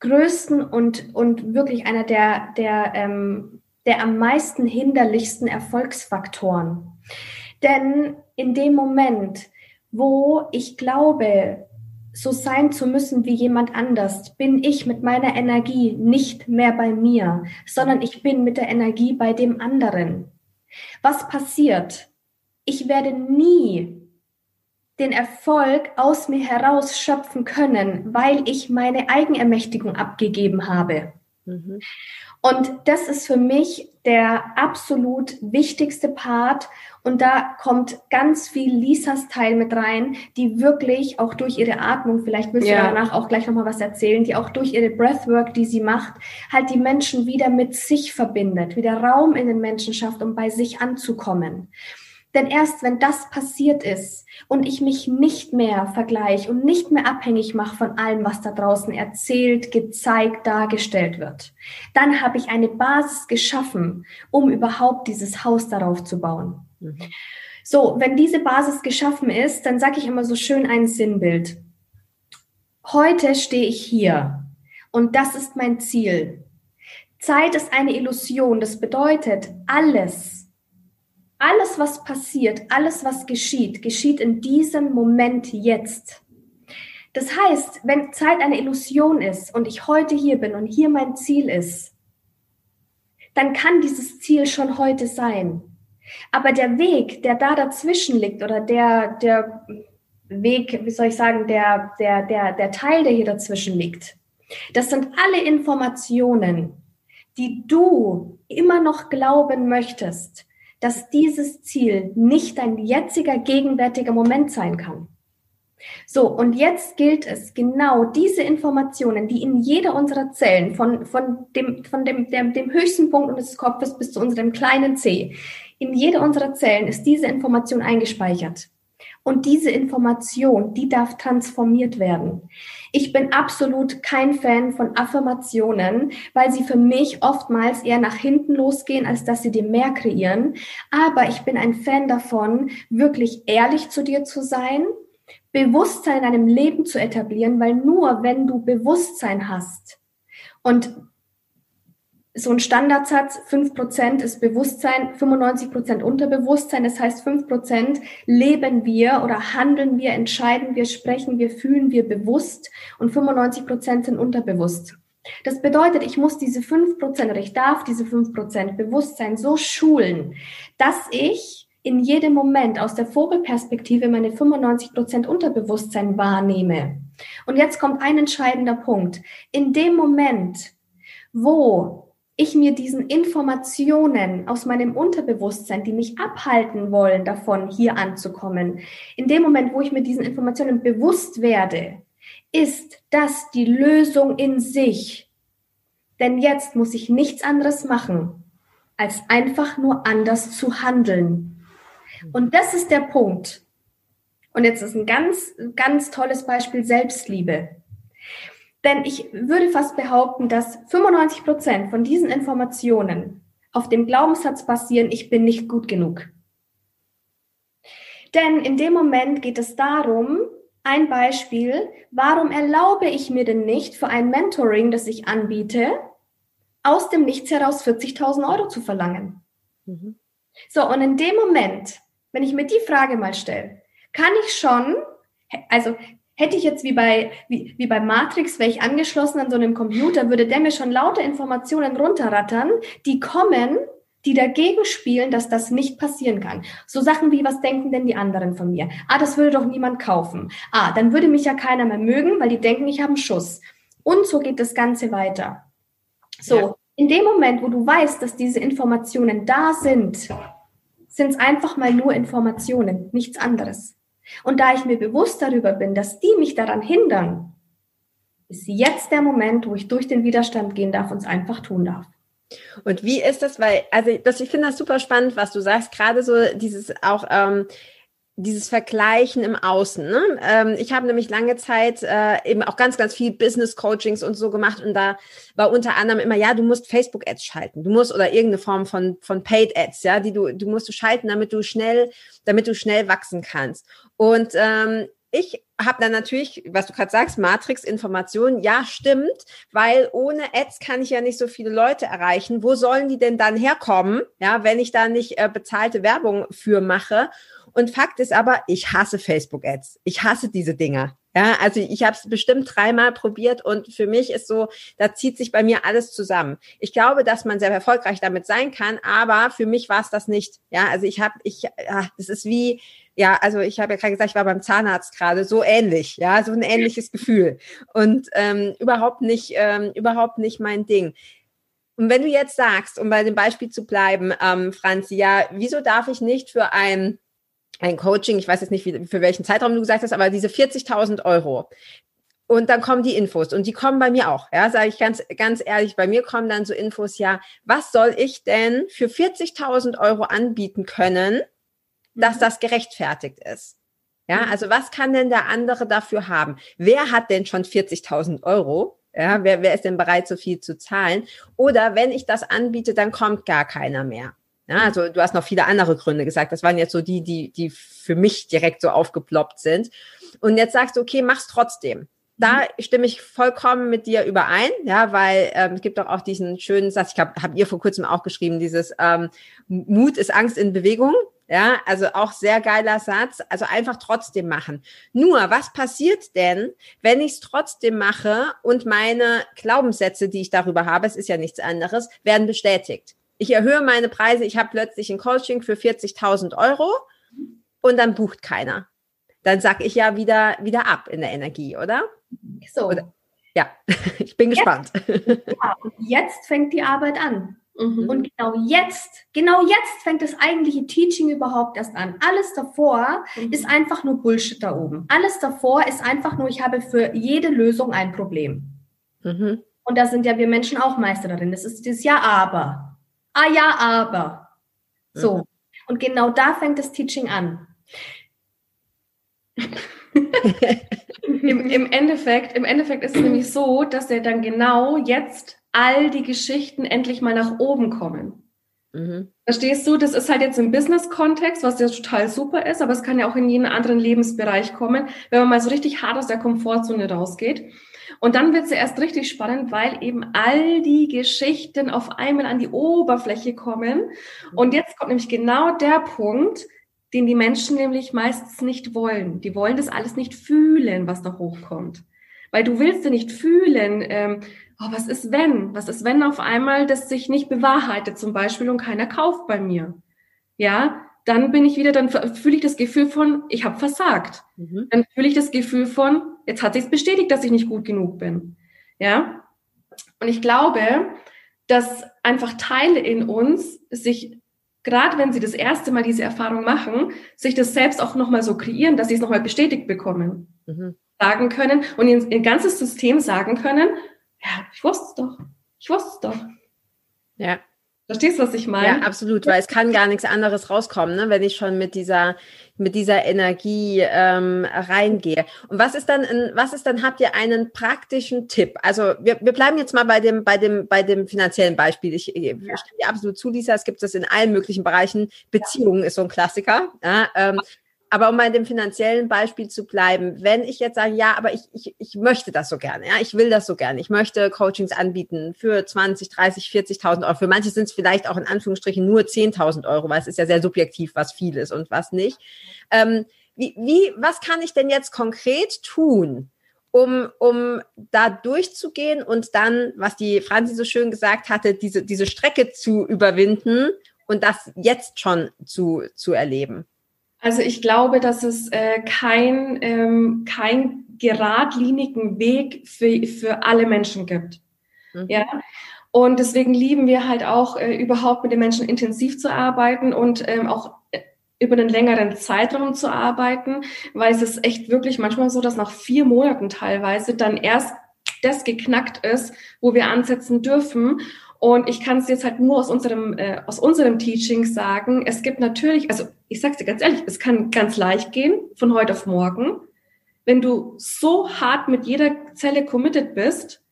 Speaker 2: größten und, und wirklich einer der, der, ähm, der am meisten hinderlichsten Erfolgsfaktoren. Denn in dem Moment, wo ich glaube, so sein zu müssen wie jemand anders, bin ich mit meiner Energie nicht mehr bei mir, sondern ich bin mit der Energie bei dem anderen. Was passiert? Ich werde nie den Erfolg aus mir heraus schöpfen können, weil ich meine Eigenermächtigung abgegeben habe. Mhm. Und das ist für mich der absolut wichtigste Part. Und da kommt ganz viel Lisas Teil mit rein, die wirklich auch durch ihre Atmung, vielleicht willst ja. du danach auch gleich nochmal was erzählen, die auch durch ihre Breathwork, die sie macht, halt die Menschen wieder mit sich verbindet, wieder Raum in den Menschen schafft, um bei sich anzukommen. Denn erst wenn das passiert ist und ich mich nicht mehr vergleiche und nicht mehr abhängig mache von allem, was da draußen erzählt, gezeigt, dargestellt wird, dann habe ich eine Basis geschaffen, um überhaupt dieses Haus darauf zu bauen. Mhm. So, wenn diese Basis geschaffen ist, dann sage ich immer so schön ein Sinnbild. Heute stehe ich hier und das ist mein Ziel. Zeit ist eine Illusion. Das bedeutet, alles, alles, was passiert, alles, was geschieht, geschieht in diesem Moment jetzt. Das heißt, wenn Zeit eine Illusion ist und ich heute hier bin und hier mein Ziel ist, dann kann dieses Ziel schon heute sein. Aber der Weg, der da dazwischen liegt oder der, der Weg, wie soll ich sagen, der, der, der, der Teil, der hier dazwischen liegt, das sind alle Informationen, die du immer noch glauben möchtest, dass dieses Ziel nicht dein jetziger gegenwärtiger Moment sein kann. So, und jetzt gilt es, genau diese Informationen, die in jeder unserer Zellen, von, von, dem, von dem, dem, dem höchsten Punkt unseres Kopfes bis zu unserem kleinen C, in jeder unserer Zellen ist diese Information eingespeichert. Und diese Information, die darf transformiert werden. Ich bin absolut kein Fan von Affirmationen, weil sie für mich oftmals eher nach hinten losgehen, als dass sie dir mehr kreieren. Aber ich bin ein Fan davon, wirklich ehrlich zu dir zu sein, Bewusstsein in deinem Leben zu etablieren, weil nur wenn du Bewusstsein hast und so ein Standardsatz, 5% ist Bewusstsein, 95% Unterbewusstsein. Das heißt, 5% leben wir oder handeln wir, entscheiden wir, sprechen wir, fühlen wir bewusst und 95% sind unterbewusst. Das bedeutet, ich muss diese 5% oder ich darf diese 5% Bewusstsein so schulen, dass ich in jedem Moment aus der Vogelperspektive meine 95% Unterbewusstsein wahrnehme. Und jetzt kommt ein entscheidender Punkt. In dem Moment, wo ich mir diesen Informationen aus meinem Unterbewusstsein, die mich abhalten wollen, davon hier anzukommen, in dem Moment, wo ich mir diesen Informationen bewusst werde, ist das die Lösung in sich. Denn jetzt muss ich nichts anderes machen, als einfach nur anders zu handeln. Und das ist der Punkt. Und jetzt ist ein ganz, ganz tolles Beispiel Selbstliebe. Denn ich würde fast behaupten, dass 95 Prozent von diesen Informationen auf dem Glaubenssatz basieren, ich bin nicht gut genug. Denn in dem Moment geht es darum, ein Beispiel, warum erlaube ich mir denn nicht für ein Mentoring, das ich anbiete, aus dem Nichts heraus 40.000 Euro zu verlangen? Mhm. So, und in dem Moment, wenn ich mir die Frage mal stelle, kann ich schon, also Hätte ich jetzt wie bei, wie, wie bei Matrix, wäre ich angeschlossen an so einem Computer, würde der mir schon lauter Informationen runterrattern, die kommen, die dagegen spielen, dass das nicht passieren kann. So Sachen wie, was denken denn die anderen von mir? Ah, das würde doch niemand kaufen. Ah, dann würde mich ja keiner mehr mögen, weil die denken, ich habe einen Schuss. Und so geht das Ganze weiter. So, ja. in dem Moment, wo du weißt, dass diese Informationen da sind, sind es einfach mal nur Informationen, nichts anderes. Und da ich mir bewusst darüber bin, dass die mich daran hindern, ist jetzt der Moment, wo ich durch den Widerstand gehen darf und es einfach tun darf.
Speaker 1: Und wie ist das? Weil, also das, ich finde das super spannend, was du sagst, gerade so dieses auch ähm, dieses Vergleichen im Außen. Ne? Ähm, ich habe nämlich lange Zeit äh, eben auch ganz, ganz viel Business-Coachings und so gemacht und da war unter anderem immer, ja, du musst Facebook-Ads schalten, du musst oder irgendeine Form von von Paid-Ads, ja, die du du musst du schalten, damit du schnell, damit du schnell wachsen kannst. Und ähm, ich habe dann natürlich, was du gerade sagst, Matrix-Informationen, ja, stimmt, weil ohne Ads kann ich ja nicht so viele Leute erreichen. Wo sollen die denn dann herkommen, ja, wenn ich da nicht äh, bezahlte Werbung für mache? Und Fakt ist aber, ich hasse Facebook-Ads. Ich hasse diese Dinger. Ja, also ich habe es bestimmt dreimal probiert und für mich ist so, da zieht sich bei mir alles zusammen. Ich glaube, dass man sehr erfolgreich damit sein kann, aber für mich war es das nicht. Ja, also ich habe, ich, ja, das ist wie, ja, also ich habe ja gerade gesagt, ich war beim Zahnarzt gerade, so ähnlich, ja, so ein ähnliches Gefühl und ähm, überhaupt nicht, ähm, überhaupt nicht mein Ding. Und wenn du jetzt sagst, um bei dem Beispiel zu bleiben, ähm, Franzi, ja, wieso darf ich nicht für ein ein Coaching, ich weiß jetzt nicht, wie, für welchen Zeitraum du gesagt hast, aber diese 40.000 Euro. Und dann kommen die Infos und die kommen bei mir auch, ja, sage ich ganz, ganz ehrlich, bei mir kommen dann so Infos, ja, was soll ich denn für 40.000 Euro anbieten können, dass mhm. das gerechtfertigt ist? Ja, mhm. also was kann denn der andere dafür haben? Wer hat denn schon 40.000 Euro? Ja, wer, wer ist denn bereit, so viel zu zahlen? Oder wenn ich das anbiete, dann kommt gar keiner mehr. Ja, also du hast noch viele andere Gründe gesagt. Das waren jetzt so die, die, die für mich direkt so aufgeploppt sind. Und jetzt sagst du, okay, mach's trotzdem. Da mhm. stimme ich vollkommen mit dir überein, ja, weil ähm, es gibt doch auch diesen schönen Satz, ich habe hab ihr vor kurzem auch geschrieben, dieses ähm, Mut ist Angst in Bewegung. Ja, also auch sehr geiler Satz. Also einfach trotzdem machen. Nur, was passiert denn, wenn ich es trotzdem mache und meine Glaubenssätze, die ich darüber habe, es ist ja nichts anderes, werden bestätigt? Ich erhöhe meine Preise, ich habe plötzlich ein Coaching für 40.000 Euro und dann bucht keiner. Dann sag ich ja wieder, wieder ab in der Energie, oder?
Speaker 2: So.
Speaker 1: Oder, ja, <laughs> ich bin gespannt.
Speaker 2: Jetzt, <laughs> ja, jetzt fängt die Arbeit an. Mhm. Und genau jetzt, genau jetzt fängt das eigentliche Teaching überhaupt erst an. Alles davor mhm. ist einfach nur Bullshit da oben. Alles davor ist einfach nur, ich habe für jede Lösung ein Problem. Mhm. Und da sind ja wir Menschen auch Meister darin. Das ist das Ja, aber. Ah ja, aber. So. Mhm. Und genau da fängt das Teaching an.
Speaker 3: Im, Im, Endeffekt, Im Endeffekt ist es nämlich so, dass er dann genau jetzt all die Geschichten endlich mal nach oben kommen. Mhm. Verstehst du? Das ist halt jetzt im Business-Kontext, was ja total super ist, aber es kann ja auch in jeden anderen Lebensbereich kommen, wenn man mal so richtig hart aus der Komfortzone rausgeht. Und dann wird es ja erst richtig spannend, weil eben all die Geschichten auf einmal an die Oberfläche kommen. Und jetzt kommt nämlich genau der Punkt, den die Menschen nämlich meistens nicht wollen. Die wollen das alles nicht fühlen, was da hochkommt. Weil du willst ja nicht fühlen, ähm, oh, was ist wenn? Was ist wenn auf einmal das sich nicht bewahrheitet zum Beispiel und keiner kauft bei mir? Ja, dann bin ich wieder, dann fühle ich das Gefühl von, ich habe versagt. Mhm. Dann fühle ich das Gefühl von, jetzt hat sich bestätigt, dass ich nicht gut genug bin. Ja, und ich glaube, dass einfach Teile in uns sich gerade wenn sie das erste Mal diese Erfahrung machen, sich das selbst auch nochmal so kreieren, dass sie es nochmal bestätigt bekommen. Mhm. Sagen können und ihr, ihr ganzes System sagen können, ja, ich wusste es doch. Ich wusste es doch.
Speaker 1: Ja.
Speaker 3: Verstehst du, was ich meine?
Speaker 1: Ja, absolut, weil es kann gar nichts anderes rauskommen, ne, wenn ich schon mit dieser, mit dieser Energie ähm, reingehe. Und was ist dann, was ist dann, habt ihr einen praktischen Tipp? Also wir, wir bleiben jetzt mal bei dem, bei dem, bei dem finanziellen Beispiel. Ich, ich stimme dir absolut zu, Lisa, es gibt das in allen möglichen Bereichen. Beziehungen ist so ein Klassiker. Ja, ähm, aber um bei dem finanziellen Beispiel zu bleiben, wenn ich jetzt sage, ja, aber ich, ich, ich möchte das so gerne, ja, ich will das so gerne, ich möchte Coachings anbieten für 20, 30, 40.000 Euro. Für manche sind es vielleicht auch in Anführungsstrichen nur 10.000 Euro, weil es ist ja sehr subjektiv, was viel ist und was nicht. Ähm, wie, wie, was kann ich denn jetzt konkret tun, um, um da durchzugehen und dann, was die Franzi so schön gesagt hatte, diese, diese Strecke zu überwinden und das jetzt schon zu, zu erleben?
Speaker 3: Also ich glaube, dass es äh, kein, ähm, kein geradlinigen Weg für, für alle Menschen gibt. Mhm. Ja. Und deswegen lieben wir halt auch äh, überhaupt mit den Menschen intensiv zu arbeiten und ähm, auch äh, über einen längeren Zeitraum zu arbeiten, weil es ist echt wirklich manchmal so, dass nach vier Monaten teilweise dann erst das geknackt ist, wo wir ansetzen dürfen. Und ich kann es jetzt halt nur aus unserem, äh, aus unserem Teaching sagen. Es gibt natürlich, also ich sag's dir ganz ehrlich, es kann ganz leicht gehen, von heute auf morgen. Wenn du so hart mit jeder Zelle committed bist,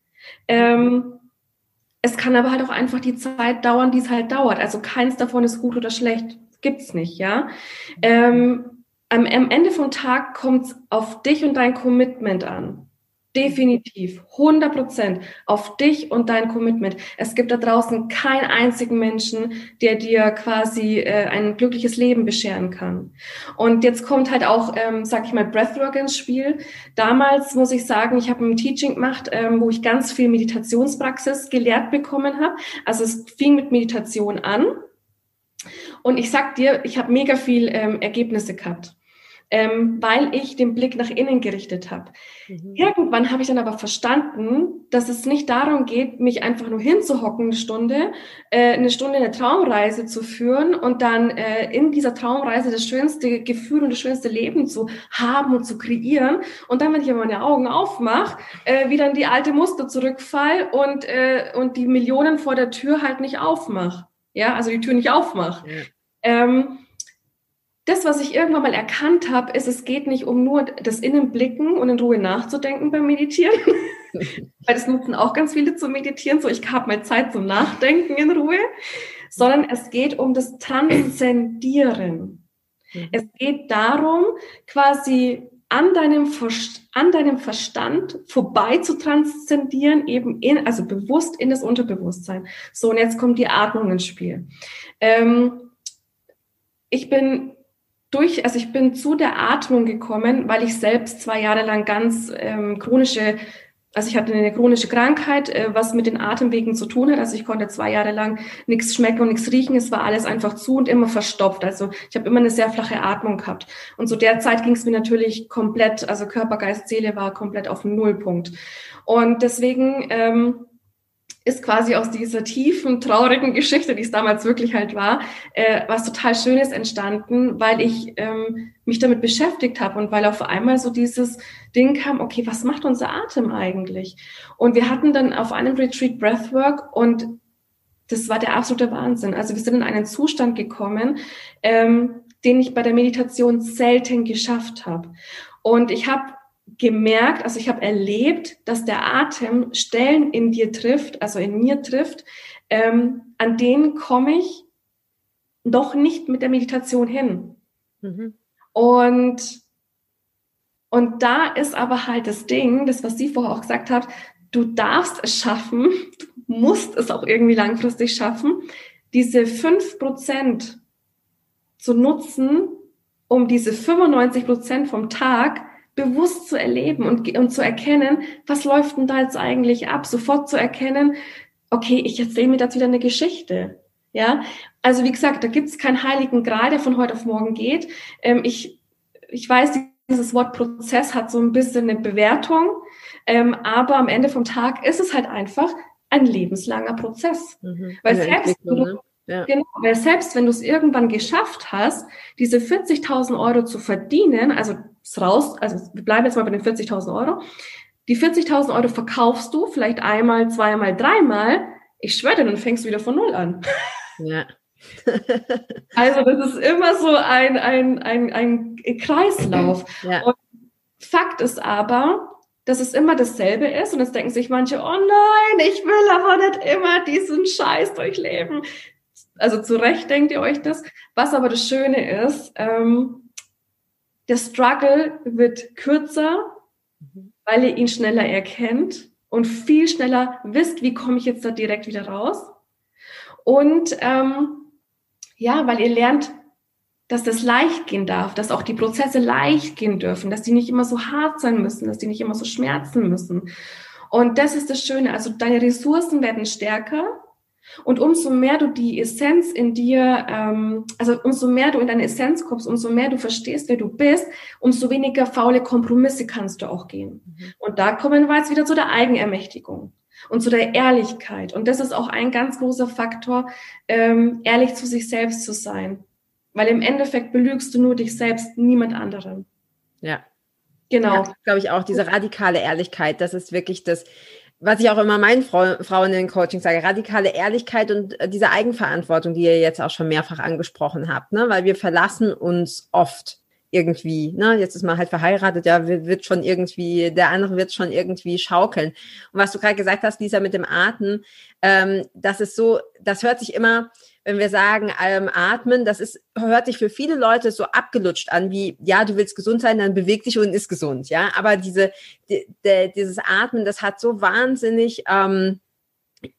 Speaker 3: ähm, es kann aber halt auch einfach die Zeit dauern, die es halt dauert. Also keins davon ist gut oder schlecht. Gibt's nicht, ja. Ähm, am, am Ende vom Tag kommt's auf dich und dein Commitment an. Definitiv, 100 Prozent auf dich und dein Commitment. Es gibt da draußen keinen einzigen Menschen, der dir quasi äh, ein glückliches Leben bescheren kann. Und jetzt kommt halt auch, ähm, sag ich mal, Breathwork ins Spiel. Damals muss ich sagen, ich habe ein Teaching gemacht, ähm, wo ich ganz viel Meditationspraxis gelehrt bekommen habe. Also es fing mit Meditation an. Und ich sag dir, ich habe mega viel ähm, Ergebnisse gehabt ähm, weil ich den Blick nach innen gerichtet habe. Mhm. Irgendwann habe ich dann aber verstanden, dass es nicht darum geht, mich einfach nur hinzuhocken eine Stunde, äh, eine Stunde eine Traumreise zu führen und dann äh, in dieser Traumreise das schönste Gefühl und das schönste Leben zu haben und zu kreieren. Und dann, wenn ich meine Augen aufmache, äh, wieder in die alte Muster zurückfall und, äh, und die Millionen vor der Tür halt nicht aufmache. Ja, also die Tür nicht aufmache. Ja. Ähm, das, was ich irgendwann mal erkannt habe, ist, es geht nicht um nur das Innenblicken und in Ruhe nachzudenken beim Meditieren. <laughs> Weil das nutzen auch ganz viele zu meditieren. So, ich habe mal Zeit zum Nachdenken in Ruhe. Sondern es geht um das Transzendieren. Mhm. Es geht darum, quasi an deinem, an deinem Verstand vorbei zu transzendieren, eben in, also bewusst in das Unterbewusstsein. So, und jetzt kommt die Atmung ins Spiel. Ähm, ich bin durch, also ich bin zu der Atmung gekommen, weil ich selbst zwei Jahre lang ganz ähm, chronische also ich hatte eine chronische Krankheit, äh, was mit den Atemwegen zu tun hat. Also ich konnte zwei Jahre lang nichts schmecken und nichts riechen. Es war alles einfach zu und immer verstopft. Also ich habe immer eine sehr flache Atmung gehabt. Und zu der Zeit ging es mir natürlich komplett, also Körper, Geist, Seele war komplett auf Nullpunkt. Und deswegen ähm, ist quasi aus dieser tiefen, traurigen Geschichte, die es damals wirklich halt war, äh, was total Schönes entstanden, weil ich ähm, mich damit beschäftigt habe und weil auf einmal so dieses Ding kam, okay, was macht unser Atem eigentlich? Und wir hatten dann auf einem Retreat Breathwork und das war der absolute Wahnsinn. Also wir sind in einen Zustand gekommen, ähm, den ich bei der Meditation selten geschafft habe. Und ich habe gemerkt, also ich habe erlebt, dass der Atem Stellen in dir trifft, also in mir trifft, ähm, an denen komme ich noch nicht mit der Meditation hin. Mhm. Und, und da ist aber halt das Ding, das, was sie vorher auch gesagt hat, du darfst es schaffen, <laughs> du musst es auch irgendwie langfristig schaffen, diese fünf Prozent zu nutzen, um diese 95 Prozent vom Tag bewusst zu erleben und, und zu erkennen, was läuft denn da jetzt eigentlich ab? Sofort zu erkennen, okay, ich erzähle mir jetzt wieder eine Geschichte. Ja, also wie gesagt, da gibt es keinen heiligen Gral, der von heute auf morgen geht. Ähm, ich, ich weiß, dieses Wort Prozess hat so ein bisschen eine Bewertung, ähm, aber am Ende vom Tag ist es halt einfach ein lebenslanger Prozess. Mhm. Weil selbst wenn du, ne? Ja. genau, weil selbst wenn du es irgendwann geschafft hast, diese 40.000 Euro zu verdienen, also raus, also wir bleiben jetzt mal bei den 40.000 Euro. Die 40.000 Euro verkaufst du vielleicht einmal, zweimal, dreimal. Ich schwöre dir, dann fängst du wieder von Null an. Ja. <laughs> also das ist immer so ein, ein, ein, ein Kreislauf. Ja. Und Fakt ist aber, dass es immer dasselbe ist und jetzt denken sich manche, oh nein, ich will aber nicht immer diesen Scheiß durchleben. Also zu Recht denkt ihr euch das. Was aber das Schöne ist, ähm, der Struggle wird kürzer, mhm. weil ihr ihn schneller erkennt und viel schneller wisst, wie komme ich jetzt da direkt wieder raus. Und ähm, ja, weil ihr lernt, dass das leicht gehen darf, dass auch die Prozesse leicht gehen dürfen, dass die nicht immer so hart sein müssen, dass die nicht immer so schmerzen müssen. Und das ist das Schöne. Also deine Ressourcen werden stärker und umso mehr du die Essenz in dir, ähm, also umso mehr du in deine Essenz kommst, umso mehr du verstehst, wer du bist, umso weniger faule Kompromisse kannst du auch gehen. Mhm. Und da kommen wir jetzt wieder zu der Eigenermächtigung und zu der Ehrlichkeit. Und das ist auch ein ganz großer Faktor, ähm, ehrlich zu sich selbst zu sein. Weil im Endeffekt belügst du nur dich selbst, niemand anderen.
Speaker 1: Ja. Genau. Ja, glaube ich auch, diese radikale Ehrlichkeit, das ist wirklich das, was ich auch immer meinen Frau, Frauen in den Coaching sage, radikale Ehrlichkeit und äh, diese Eigenverantwortung, die ihr jetzt auch schon mehrfach angesprochen habt, ne? weil wir verlassen uns oft irgendwie, ne, jetzt ist man halt verheiratet, ja, wird schon irgendwie, der andere wird schon irgendwie schaukeln. Und was du gerade gesagt hast, Lisa, mit dem Atmen, ähm, das ist so, das hört sich immer, wenn wir sagen, ähm, atmen, das ist, hört sich für viele Leute so abgelutscht an, wie, ja, du willst gesund sein, dann beweg dich und ist gesund, ja. Aber diese, die, die, dieses Atmen, das hat so wahnsinnig, ähm,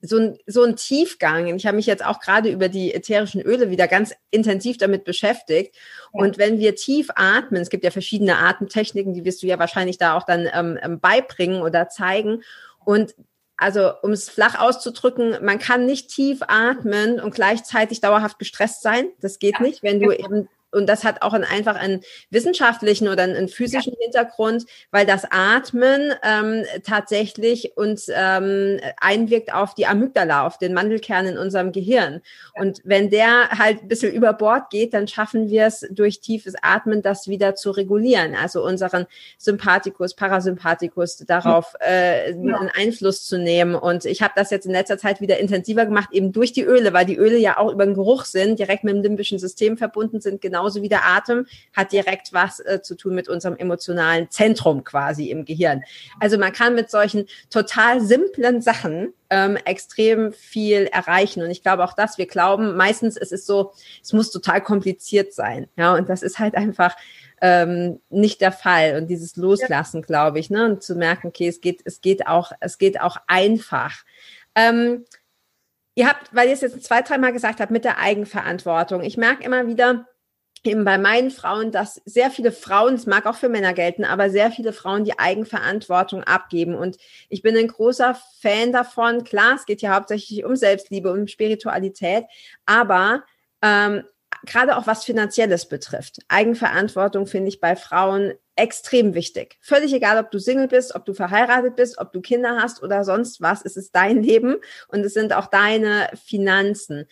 Speaker 1: so ein, so ein Tiefgang. Ich habe mich jetzt auch gerade über die ätherischen Öle wieder ganz intensiv damit beschäftigt. Ja. Und wenn wir tief atmen, es gibt ja verschiedene Atemtechniken, die wirst du ja wahrscheinlich da auch dann ähm, ähm beibringen oder zeigen. Und also um es flach auszudrücken, man kann nicht tief atmen und gleichzeitig dauerhaft gestresst sein. Das geht ja. nicht, wenn du genau. eben und das hat auch einen, einfach einen wissenschaftlichen oder einen, physischen ja. Hintergrund, weil das Atmen ähm, tatsächlich uns ähm, einwirkt auf die Amygdala, auf den Mandelkern in unserem Gehirn. Ja. Und wenn der halt ein bisschen über Bord geht, dann schaffen wir es durch tiefes Atmen, das wieder zu regulieren. Also unseren Sympathikus, Parasympathikus darauf äh, ja. einen Einfluss zu nehmen. Und ich habe das jetzt in letzter Zeit wieder intensiver gemacht, eben durch die Öle, weil die Öle ja auch über den Geruch sind, direkt mit dem limbischen System verbunden sind, genau genauso wie der Atem, hat direkt was äh, zu tun mit unserem emotionalen Zentrum quasi im Gehirn. Also man kann mit solchen total simplen Sachen ähm, extrem viel erreichen. Und ich glaube auch das, wir glauben meistens, es ist so, es muss total kompliziert sein. Ja, und das ist halt einfach ähm, nicht der Fall. Und dieses Loslassen, ja. glaube ich, ne, und zu merken, okay, es geht, es geht auch, es geht auch einfach. Ähm, ihr habt, weil ihr es jetzt zwei, dreimal gesagt habt, mit der Eigenverantwortung. Ich merke immer wieder, eben bei meinen Frauen, dass sehr viele Frauen, es mag auch für Männer gelten, aber sehr viele Frauen die Eigenverantwortung abgeben. Und ich bin ein großer Fan davon. Klar, es geht ja hauptsächlich um Selbstliebe, um Spiritualität, aber ähm, gerade auch was Finanzielles betrifft. Eigenverantwortung finde ich bei Frauen extrem wichtig. Völlig egal, ob du Single bist, ob du verheiratet bist, ob du Kinder hast oder sonst was, es ist dein Leben und es sind auch deine Finanzen.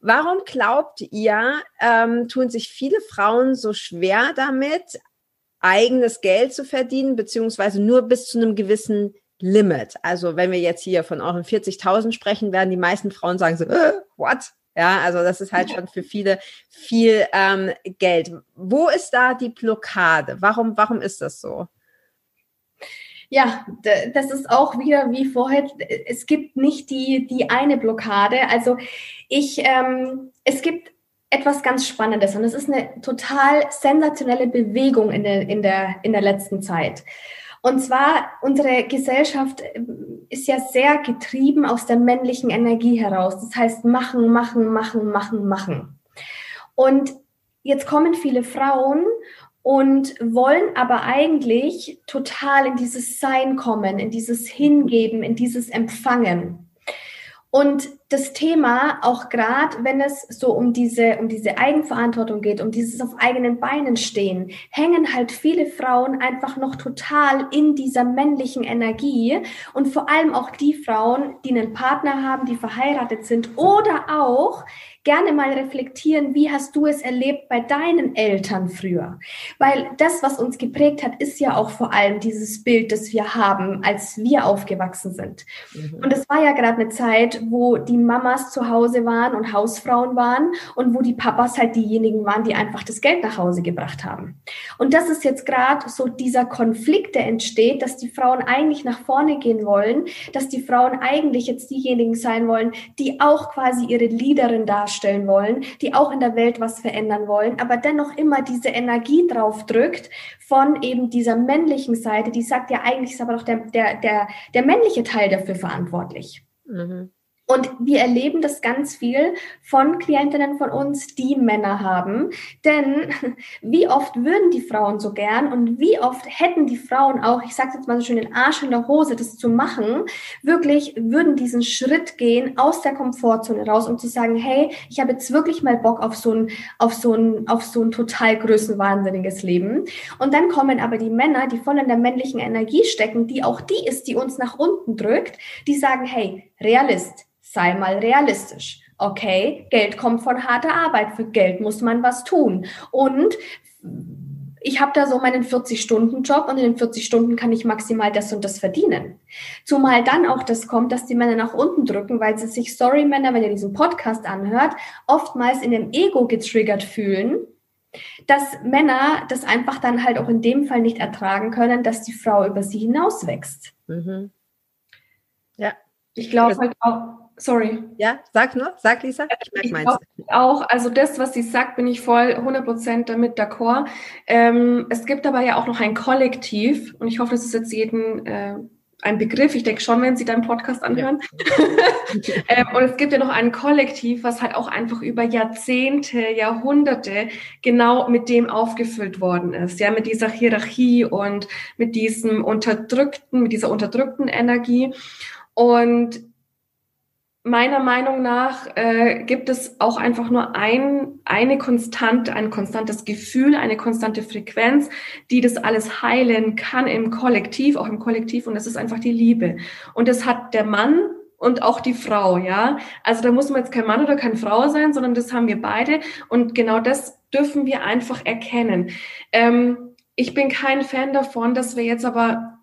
Speaker 1: Warum glaubt ihr, ähm, tun sich viele Frauen so schwer damit, eigenes Geld zu verdienen, beziehungsweise nur bis zu einem gewissen Limit? Also wenn wir jetzt hier von euren 40.000 sprechen, werden die meisten Frauen sagen so, äh, what? Ja, also das ist halt schon für viele viel ähm, Geld. Wo ist da die Blockade? Warum, warum ist das so?
Speaker 2: Ja, das ist auch wieder wie vorher. Es gibt nicht die, die eine Blockade. Also ich, ähm, es gibt etwas ganz Spannendes und es ist eine total sensationelle Bewegung in der, in der, in der letzten Zeit. Und zwar, unsere Gesellschaft ähm, ist ja sehr getrieben aus der männlichen Energie heraus. Das heißt, machen, machen, machen, machen, machen. Und jetzt kommen viele Frauen und wollen aber eigentlich total in dieses Sein kommen, in dieses Hingeben, in dieses Empfangen. Und das Thema, auch gerade wenn es so um diese, um diese Eigenverantwortung geht, um dieses auf eigenen Beinen stehen, hängen halt viele Frauen einfach noch total in dieser männlichen Energie und vor allem auch die Frauen, die einen Partner haben, die verheiratet sind oder auch gerne mal reflektieren, wie hast du es erlebt bei deinen Eltern früher? Weil das, was uns geprägt hat, ist ja auch vor allem dieses Bild, das wir haben, als wir aufgewachsen sind. Mhm. Und es war ja gerade eine Zeit, wo die Mamas zu Hause waren und Hausfrauen waren und wo die Papas halt diejenigen waren, die einfach das Geld nach Hause gebracht haben. Und das ist jetzt gerade so dieser Konflikt, der entsteht, dass die Frauen eigentlich nach vorne gehen wollen, dass die Frauen eigentlich jetzt diejenigen sein wollen, die auch quasi ihre Leaderin darstellen darstellen wollen, die auch in der Welt was verändern wollen, aber dennoch immer diese Energie drauf drückt von eben dieser männlichen Seite, die sagt ja eigentlich ist aber doch der, der, der, der männliche Teil dafür verantwortlich. Mhm. Und wir erleben das ganz viel von Klientinnen von uns, die Männer haben. Denn <laughs> wie oft würden die Frauen so gern und wie oft hätten die Frauen auch, ich sage jetzt mal so schön, den Arsch in der Hose, das zu machen, wirklich würden diesen Schritt gehen aus der Komfortzone raus, um zu sagen, hey, ich habe jetzt wirklich mal Bock auf so ein, auf so ein, auf so ein total größenwahnsinniges Leben. Und dann kommen aber die Männer, die voll in der männlichen Energie stecken, die auch die ist, die uns nach unten drückt, die sagen, hey, Realist, sei mal realistisch. Okay, Geld kommt von harter Arbeit. Für Geld muss man was tun. Und ich habe da so meinen 40-Stunden-Job und in den 40 Stunden kann ich maximal das und das verdienen. Zumal dann auch das kommt, dass die Männer nach unten drücken, weil sie sich, sorry Männer, wenn ihr diesen Podcast anhört, oftmals in dem Ego getriggert fühlen, dass Männer das einfach dann halt auch in dem Fall nicht ertragen können, dass die Frau über sie hinauswächst. Mhm.
Speaker 3: Ja. Ich glaube halt auch, Sorry.
Speaker 1: Ja, sag nur, sag Lisa.
Speaker 3: Ich, ich auch, also das, was sie sagt, bin ich voll 100% damit d'accord. Ähm, es gibt aber ja auch noch ein Kollektiv und ich hoffe, das ist jetzt jeden äh, ein Begriff. Ich denke schon, wenn Sie deinen Podcast anhören. Ja. <laughs> ähm, und es gibt ja noch ein Kollektiv, was halt auch einfach über Jahrzehnte, Jahrhunderte genau mit dem aufgefüllt worden ist. Ja, mit dieser Hierarchie und mit diesem unterdrückten, mit dieser unterdrückten Energie. Und meiner Meinung nach äh, gibt es auch einfach nur ein, eine konstante, ein konstantes Gefühl, eine konstante Frequenz, die das alles heilen kann im Kollektiv, auch im Kollektiv. Und das ist einfach die Liebe. Und das hat der Mann und auch die Frau, ja. Also da muss man jetzt kein Mann oder keine Frau sein, sondern das haben wir beide. Und genau das dürfen wir einfach erkennen. Ähm, ich bin kein Fan davon, dass wir jetzt aber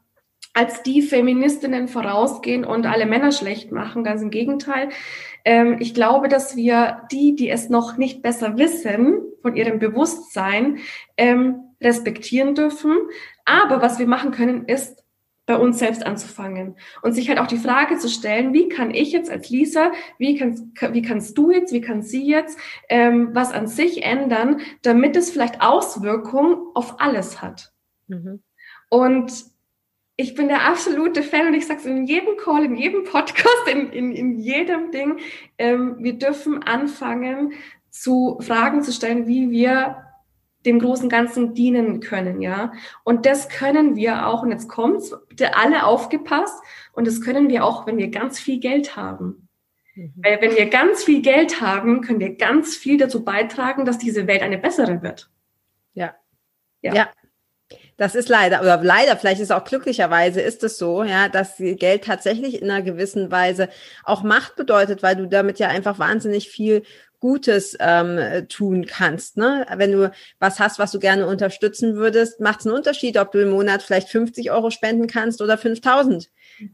Speaker 3: als die Feministinnen vorausgehen und alle Männer schlecht machen. Ganz im Gegenteil. Ähm, ich glaube, dass wir die, die es noch nicht besser wissen, von ihrem Bewusstsein ähm, respektieren dürfen. Aber was wir machen können, ist bei uns selbst anzufangen und sich halt auch die Frage zu stellen, wie kann ich jetzt als Lisa, wie kannst, wie kannst du jetzt, wie kann sie jetzt ähm, was an sich ändern, damit es vielleicht Auswirkungen auf alles hat. Mhm. Und ich bin der absolute Fan und ich sage es in jedem Call, in jedem Podcast, in, in, in jedem Ding. Ähm, wir dürfen anfangen, zu Fragen zu stellen, wie wir dem großen Ganzen dienen können, ja. Und das können wir auch, und jetzt kommt's, bitte alle aufgepasst, und das können wir auch, wenn wir ganz viel Geld haben. Mhm. Weil wenn wir ganz viel Geld haben, können wir ganz viel dazu beitragen, dass diese Welt eine bessere wird.
Speaker 1: Ja. Ja. ja. Das ist leider, oder leider, vielleicht ist auch glücklicherweise ist es so, ja, dass Geld tatsächlich in einer gewissen Weise auch Macht bedeutet, weil du damit ja einfach wahnsinnig viel Gutes ähm, tun kannst. Ne? Wenn du was hast, was du gerne unterstützen würdest, macht es einen Unterschied, ob du im Monat vielleicht 50 Euro spenden kannst oder 5000.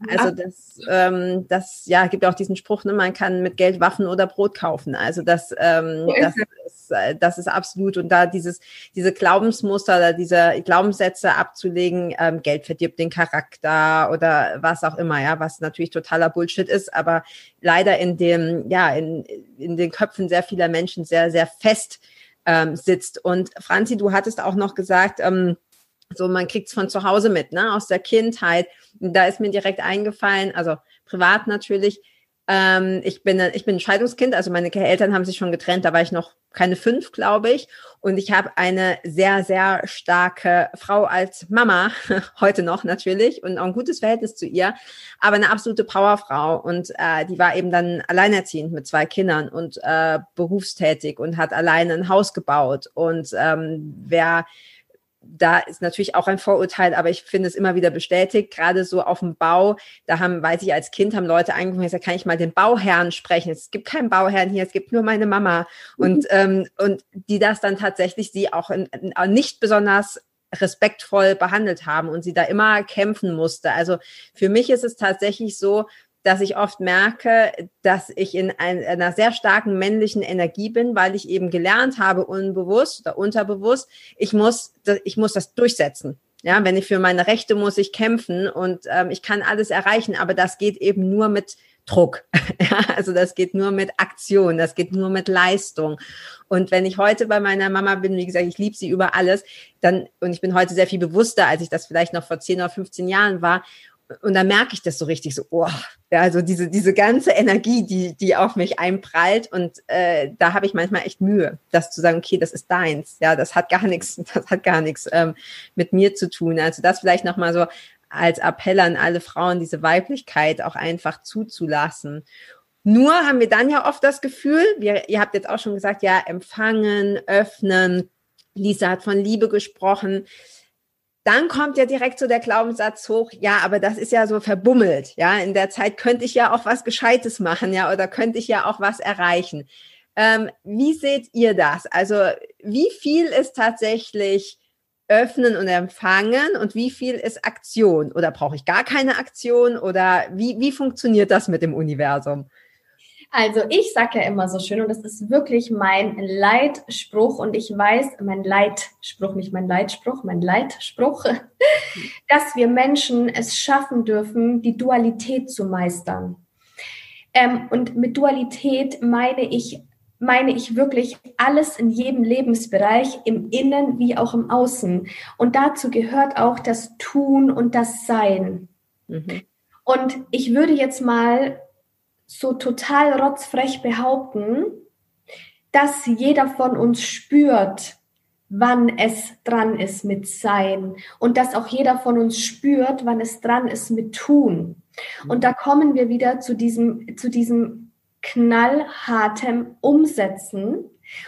Speaker 1: Also das, ähm, das ja gibt auch diesen Spruch, ne, man kann mit Geld Waffen oder Brot kaufen. Also das, ähm, das, ist, äh, das ist absolut und da dieses diese Glaubensmuster oder diese Glaubenssätze abzulegen, ähm, Geld verdirbt den Charakter oder was auch immer, ja, was natürlich totaler Bullshit ist, aber leider in dem ja in in den Köpfen sehr vieler Menschen sehr sehr fest ähm, sitzt. Und Franzi, du hattest auch noch gesagt. Ähm, so, man kriegt's von zu Hause mit, ne, aus der Kindheit. Da ist mir direkt eingefallen, also privat natürlich. Ähm, ich bin, ich bin ein Scheidungskind, also meine Eltern haben sich schon getrennt, da war ich noch keine fünf, glaube ich. Und ich habe eine sehr, sehr starke Frau als Mama, <laughs> heute noch natürlich, und auch ein gutes Verhältnis zu ihr, aber eine absolute Powerfrau. Und äh, die war eben dann alleinerziehend mit zwei Kindern und äh, berufstätig und hat alleine ein Haus gebaut. Und ähm, wer da ist natürlich auch ein Vorurteil, aber ich finde es immer wieder bestätigt, gerade so auf dem Bau, da haben, weiß ich, als Kind haben Leute angefangen, gesagt, kann ich mal den Bauherrn sprechen? Es gibt keinen Bauherrn hier, es gibt nur meine Mama. Mhm. Und, ähm, und die das dann tatsächlich sie auch in, in, nicht besonders respektvoll behandelt haben und sie da immer kämpfen musste. Also für mich ist es tatsächlich so, dass ich oft merke, dass ich in einer sehr starken männlichen Energie bin, weil ich eben gelernt habe, unbewusst oder unterbewusst, ich muss, ich muss das durchsetzen. Ja, wenn ich für meine Rechte muss ich kämpfen und ähm, ich kann alles erreichen, aber das geht eben nur mit Druck. <laughs> ja, also das geht nur mit Aktion, das geht nur mit Leistung. Und wenn ich heute bei meiner Mama bin, wie gesagt, ich liebe sie über alles, dann, und ich bin heute sehr viel bewusster, als ich das vielleicht noch vor 10 oder 15 Jahren war und dann merke ich das so richtig so, oh, ja, also diese, diese ganze Energie, die, die auf mich einprallt und äh, da habe ich manchmal echt Mühe, das zu sagen, okay, das ist deins, ja, das hat gar nichts, <laughs> das hat gar nichts ähm, mit mir zu tun. Also das vielleicht nochmal so als Appell an alle Frauen, diese Weiblichkeit auch einfach zuzulassen. Nur haben wir dann ja oft das Gefühl, wir, ihr habt jetzt auch schon gesagt, ja, empfangen, öffnen. Lisa hat von Liebe gesprochen dann kommt ja direkt so der Glaubenssatz hoch, ja, aber das ist ja so verbummelt, ja, in der Zeit könnte ich ja auch was Gescheites machen, ja, oder könnte ich ja auch was erreichen. Ähm, wie seht ihr das? Also wie viel ist tatsächlich öffnen und empfangen und wie viel ist Aktion? Oder brauche ich gar keine Aktion? Oder wie, wie funktioniert das mit dem Universum?
Speaker 2: Also ich sage ja immer so schön und das ist wirklich mein Leitspruch und ich weiß, mein Leitspruch, nicht mein Leitspruch, mein Leitspruch, <laughs> dass wir Menschen es schaffen dürfen, die Dualität zu meistern. Ähm, und mit Dualität meine ich meine ich wirklich alles in jedem Lebensbereich, im Innen wie auch im Außen. Und dazu gehört auch das Tun und das Sein. Mhm. Und ich würde jetzt mal so total rotzfrech behaupten, dass jeder von uns spürt, wann es dran ist mit Sein und dass auch jeder von uns spürt, wann es dran ist mit Tun. Und da kommen wir wieder zu diesem, zu diesem knallhartem Umsetzen,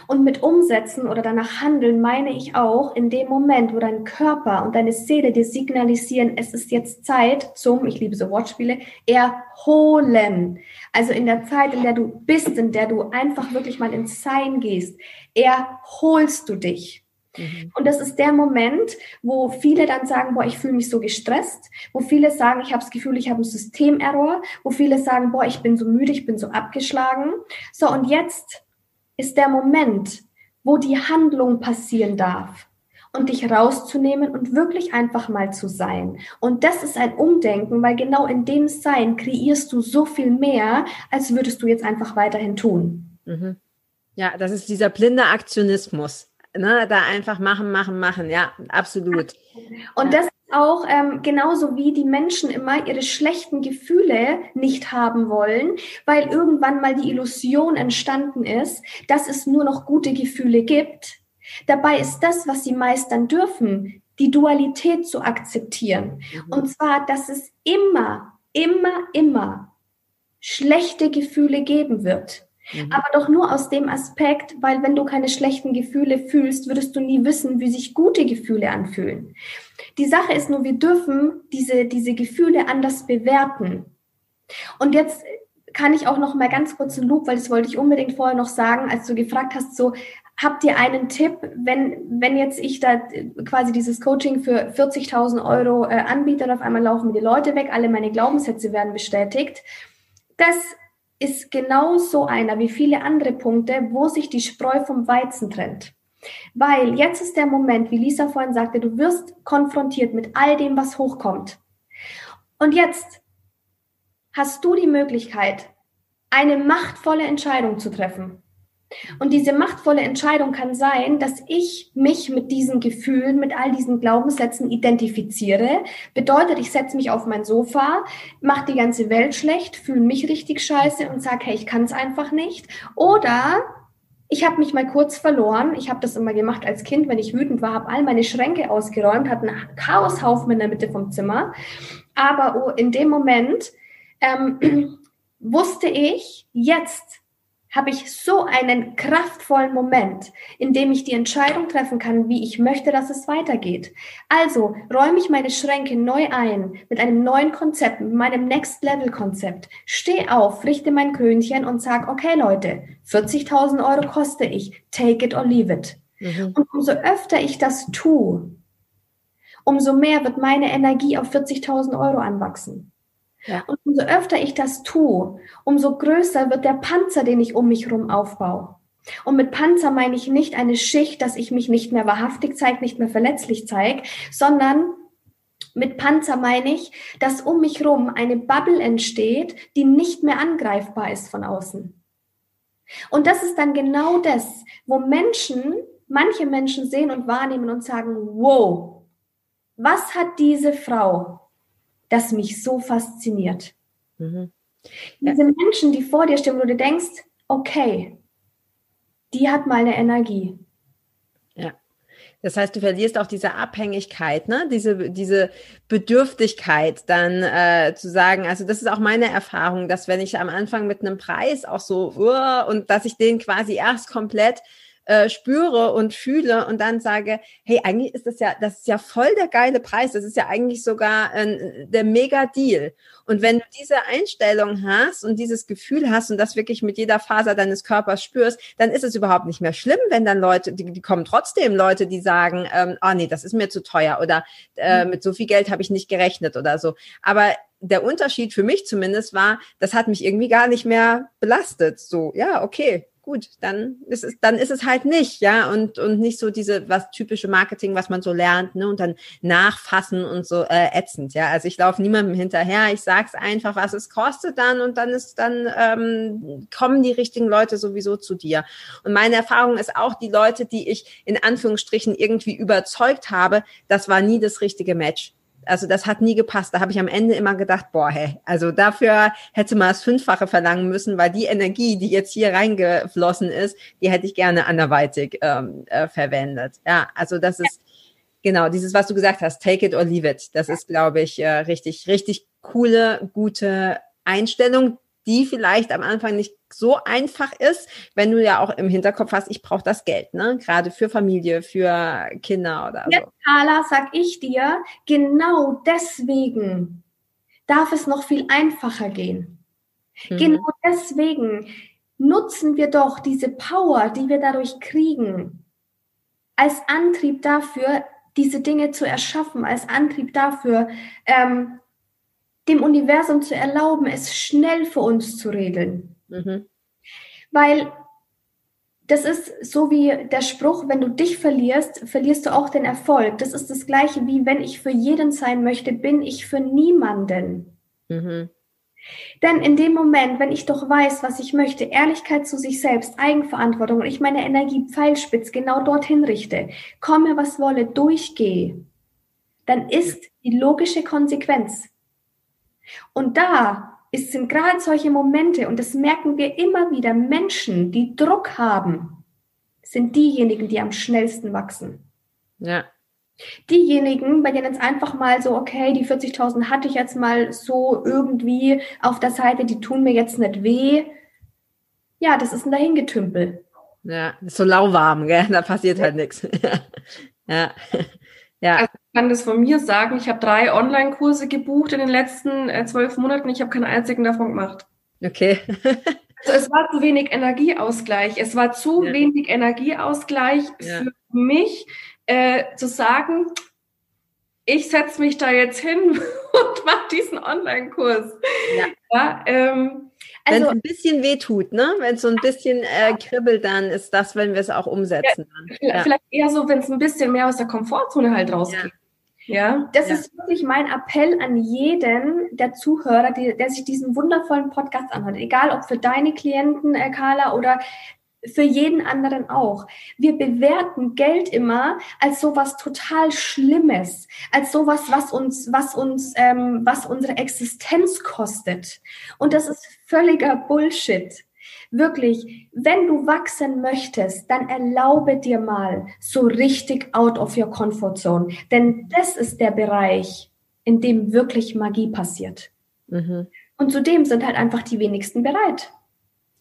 Speaker 2: und mit umsetzen oder danach handeln meine ich auch in dem Moment, wo dein Körper und deine Seele dir signalisieren, es ist jetzt Zeit zum, ich liebe so Wortspiele, erholen. Also in der Zeit, in der du bist, in der du einfach wirklich mal ins Sein gehst, erholst du dich. Mhm. Und das ist der Moment, wo viele dann sagen, boah, ich fühle mich so gestresst, wo viele sagen, ich habe das Gefühl, ich habe einen Systemerror, wo viele sagen, boah, ich bin so müde, ich bin so abgeschlagen. So, und jetzt ist der Moment, wo die Handlung passieren darf und dich rauszunehmen und wirklich einfach mal zu sein. Und das ist ein Umdenken, weil genau in dem Sein kreierst du so viel mehr, als würdest du jetzt einfach weiterhin tun.
Speaker 1: Mhm. Ja, das ist dieser blinde Aktionismus. Ne, da einfach machen, machen, machen. Ja, absolut.
Speaker 2: Und das auch ähm, genauso wie die Menschen immer ihre schlechten Gefühle nicht haben wollen, weil irgendwann mal die Illusion entstanden ist, dass es nur noch gute Gefühle gibt, Dabei ist das, was sie meistern dürfen, die Dualität zu akzeptieren. Mhm. Und zwar, dass es immer, immer, immer schlechte Gefühle geben wird. Mhm. Aber doch nur aus dem Aspekt, weil wenn du keine schlechten Gefühle fühlst, würdest du nie wissen, wie sich gute Gefühle anfühlen. Die Sache ist nur, wir dürfen diese, diese Gefühle anders bewerten. Und jetzt kann ich auch noch mal ganz kurz einen Loop, weil das wollte ich unbedingt vorher noch sagen, als du gefragt hast, so habt ihr einen Tipp, wenn, wenn jetzt ich da quasi dieses Coaching für 40.000 Euro äh, anbiete und auf einmal laufen mir die Leute weg, alle meine Glaubenssätze werden bestätigt. Das ist genau so einer wie viele andere Punkte, wo sich die Spreu vom Weizen trennt. Weil jetzt ist der Moment, wie Lisa vorhin sagte, du wirst konfrontiert mit all dem, was hochkommt. Und jetzt hast du die Möglichkeit, eine machtvolle Entscheidung zu treffen. Und diese machtvolle Entscheidung kann sein, dass ich mich mit diesen Gefühlen, mit all diesen Glaubenssätzen identifiziere. Bedeutet, ich setze mich auf mein Sofa, mache die ganze Welt schlecht, fühle mich richtig scheiße und sage, hey, ich kann es einfach nicht. Oder ich habe mich mal kurz verloren. Ich habe das immer gemacht als Kind, wenn ich wütend war, habe all meine Schränke ausgeräumt, hatte einen Chaoshaufen in der Mitte vom Zimmer. Aber oh, in dem Moment ähm, <clears throat> wusste ich, jetzt habe ich so einen kraftvollen Moment, in dem ich die Entscheidung treffen kann, wie ich möchte, dass es weitergeht. Also räume ich meine Schränke neu ein mit einem neuen Konzept, mit meinem Next Level Konzept. Steh auf, richte mein Krönchen und sag, okay Leute, 40.000 Euro koste ich, take it or leave it. Mhm. Und umso öfter ich das tue, umso mehr wird meine Energie auf 40.000 Euro anwachsen. Ja. Und umso öfter ich das tue, umso größer wird der Panzer, den ich um mich herum aufbaue. Und mit Panzer meine ich nicht eine Schicht, dass ich mich nicht mehr wahrhaftig zeige, nicht mehr verletzlich zeige, sondern mit Panzer meine ich, dass um mich herum eine Bubble entsteht, die nicht mehr angreifbar ist von außen. Und das ist dann genau das, wo Menschen, manche Menschen sehen und wahrnehmen und sagen, wow, was hat diese Frau das mich so fasziniert. Mhm. Ja. Diese Menschen, die vor dir stehen, wo du denkst, okay, die hat mal eine Energie.
Speaker 1: Ja. Das heißt, du verlierst auch diese Abhängigkeit, ne? diese, diese Bedürftigkeit, dann äh, zu sagen, also das ist auch meine Erfahrung, dass wenn ich am Anfang mit einem Preis auch so, uh, und dass ich den quasi erst komplett äh, spüre und fühle und dann sage, hey, eigentlich ist das ja, das ist ja voll der geile Preis, das ist ja eigentlich sogar äh, der Mega-Deal. Und wenn du diese Einstellung hast und dieses Gefühl hast und das wirklich mit jeder Faser deines Körpers spürst, dann ist es überhaupt nicht mehr schlimm, wenn dann Leute, die, die kommen trotzdem Leute, die sagen, ähm, oh nee, das ist mir zu teuer oder äh, mhm. mit so viel Geld habe ich nicht gerechnet oder so. Aber der Unterschied für mich zumindest war, das hat mich irgendwie gar nicht mehr belastet. So, ja, okay, gut, dann ist es, dann ist es halt nicht, ja, und, und nicht so diese, was typische Marketing, was man so lernt, ne, und dann nachfassen und so äh, ätzend, ja. Also ich laufe niemandem hinterher, ich sag's einfach, was es kostet dann und dann ist, dann ähm, kommen die richtigen Leute sowieso zu dir. Und meine Erfahrung ist auch, die Leute, die ich in Anführungsstrichen irgendwie überzeugt habe, das war nie das richtige Match also das hat nie gepasst. Da habe ich am Ende immer gedacht, boah, hey, also dafür hätte man das Fünffache verlangen müssen, weil die Energie, die jetzt hier reingeflossen ist, die hätte ich gerne anderweitig ähm, äh, verwendet. Ja, also das ist genau dieses, was du gesagt hast, take it or leave it. Das ist, glaube ich, äh, richtig, richtig coole, gute Einstellung, die vielleicht am Anfang nicht so einfach ist, wenn du ja auch im Hinterkopf hast, ich brauche das Geld, ne? Gerade für Familie, für Kinder oder
Speaker 2: so. Carla, sag ich dir, genau deswegen darf es noch viel einfacher gehen. Mhm. Genau deswegen nutzen wir doch diese Power, die wir dadurch kriegen, als Antrieb dafür, diese Dinge zu erschaffen, als Antrieb dafür, ähm, dem Universum zu erlauben, es schnell für uns zu regeln. Mhm. Weil das ist so wie der Spruch, wenn du dich verlierst, verlierst du auch den Erfolg. Das ist das gleiche wie, wenn ich für jeden sein möchte, bin ich für niemanden. Mhm. Denn in dem Moment, wenn ich doch weiß, was ich möchte, Ehrlichkeit zu sich selbst, Eigenverantwortung und ich meine Energie pfeilspitz genau dorthin richte, komme was wolle, durchgehe, dann ist die logische Konsequenz, und da ist, sind gerade solche Momente, und das merken wir immer wieder, Menschen, die Druck haben, sind diejenigen, die am schnellsten wachsen.
Speaker 1: Ja.
Speaker 2: Diejenigen, bei denen es einfach mal so, okay, die 40.000 hatte ich jetzt mal so irgendwie auf der Seite, die tun mir jetzt nicht weh. Ja, das ist ein Dahingetümpel.
Speaker 1: Ja, ist so lauwarm, gell? Da passiert halt nichts. <laughs> ja.
Speaker 3: Ja. Also ich kann das von mir sagen, ich habe drei Online-Kurse gebucht in den letzten äh, zwölf Monaten. Ich habe keinen einzigen davon gemacht.
Speaker 1: Okay. <laughs>
Speaker 3: also es war zu wenig Energieausgleich. Es war zu ja. wenig Energieausgleich ja. für mich, äh, zu sagen, ich setze mich da jetzt hin <laughs> und mache diesen Online-Kurs. Ja. ja ähm,
Speaker 1: also, wenn es ein bisschen weh tut, ne? Wenn es so ein bisschen äh, kribbelt, dann ist das, wenn wir es auch umsetzen.
Speaker 3: Ja, vielleicht eher so, wenn es ein bisschen mehr aus der Komfortzone halt rausgeht.
Speaker 2: Ja. Das ja. ist wirklich mein Appell an jeden der Zuhörer, die, der sich diesen wundervollen Podcast anhört. Egal ob für deine Klienten, äh, Carla, oder für jeden anderen auch. Wir bewerten Geld immer als sowas total Schlimmes, als sowas, was uns, was uns, ähm, was unsere Existenz kostet. Und das ist völliger Bullshit. Wirklich, wenn du wachsen möchtest, dann erlaube dir mal so richtig out of your comfort zone. Denn das ist der Bereich, in dem wirklich Magie passiert. Mhm. Und zudem sind halt einfach die wenigsten bereit.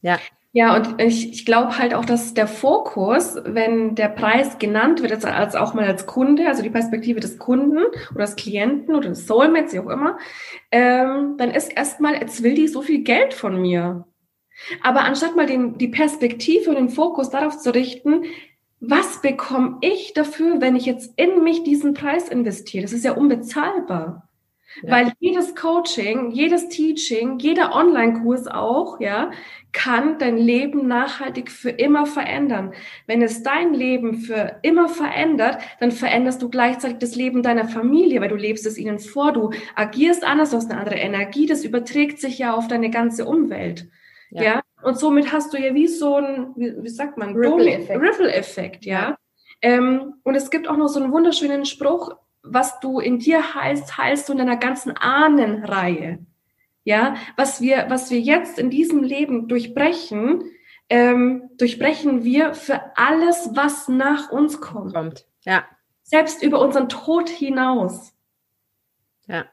Speaker 3: Ja. Ja, und ich, ich glaube halt auch, dass der Fokus, wenn der Preis genannt wird, als auch mal als Kunde, also die Perspektive des Kunden oder des Klienten oder des Soulmates, wie auch immer, ähm, dann ist erstmal, jetzt will die so viel Geld von mir. Aber anstatt mal den, die Perspektive und den Fokus darauf zu richten, was bekomme ich dafür, wenn ich jetzt in mich diesen Preis investiere? Das ist ja unbezahlbar. Ja. Weil jedes Coaching, jedes Teaching, jeder Online-Kurs auch, ja, kann dein Leben nachhaltig für immer verändern. Wenn es dein Leben für immer verändert, dann veränderst du gleichzeitig das Leben deiner Familie, weil du lebst es ihnen vor, du agierst anders, du hast eine andere Energie, das überträgt sich ja auf deine ganze Umwelt. Ja. ja? Und somit hast du ja wie so ein, wie, wie sagt man, Ripple-Effekt, Ripple ja. ja. Ähm, und es gibt auch noch so einen wunderschönen Spruch, was du in dir heilst, heilst du in deiner ganzen Ahnenreihe. Ja, was wir, was wir jetzt in diesem Leben durchbrechen, ähm, durchbrechen wir für alles, was nach uns kommt.
Speaker 1: Kommt, ja.
Speaker 3: Selbst über unseren Tod hinaus.
Speaker 1: Ja.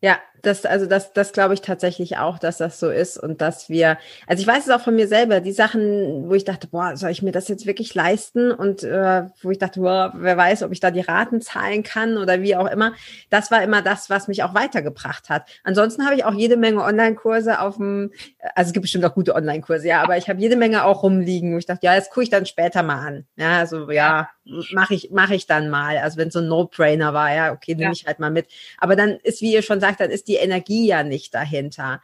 Speaker 1: Ja, das, also das, das glaube ich tatsächlich auch, dass das so ist und dass wir, also ich weiß es auch von mir selber, die Sachen, wo ich dachte, boah, soll ich mir das jetzt wirklich leisten und äh, wo ich dachte, boah, wer weiß, ob ich da die Raten zahlen kann oder wie auch immer, das war immer das, was mich auch weitergebracht hat. Ansonsten habe ich auch jede Menge Online-Kurse auf dem, also es gibt bestimmt auch gute Online-Kurse, ja, aber ich habe jede Menge auch rumliegen, wo ich dachte, ja, das gucke ich dann später mal an. Ja, also ja, mache ich, mache ich dann mal. Also wenn so ein No-Brainer war, ja, okay, nehme ja. ich halt mal mit. Aber dann ist, wie ihr schon sagt, dann ist die Energie ja nicht dahinter.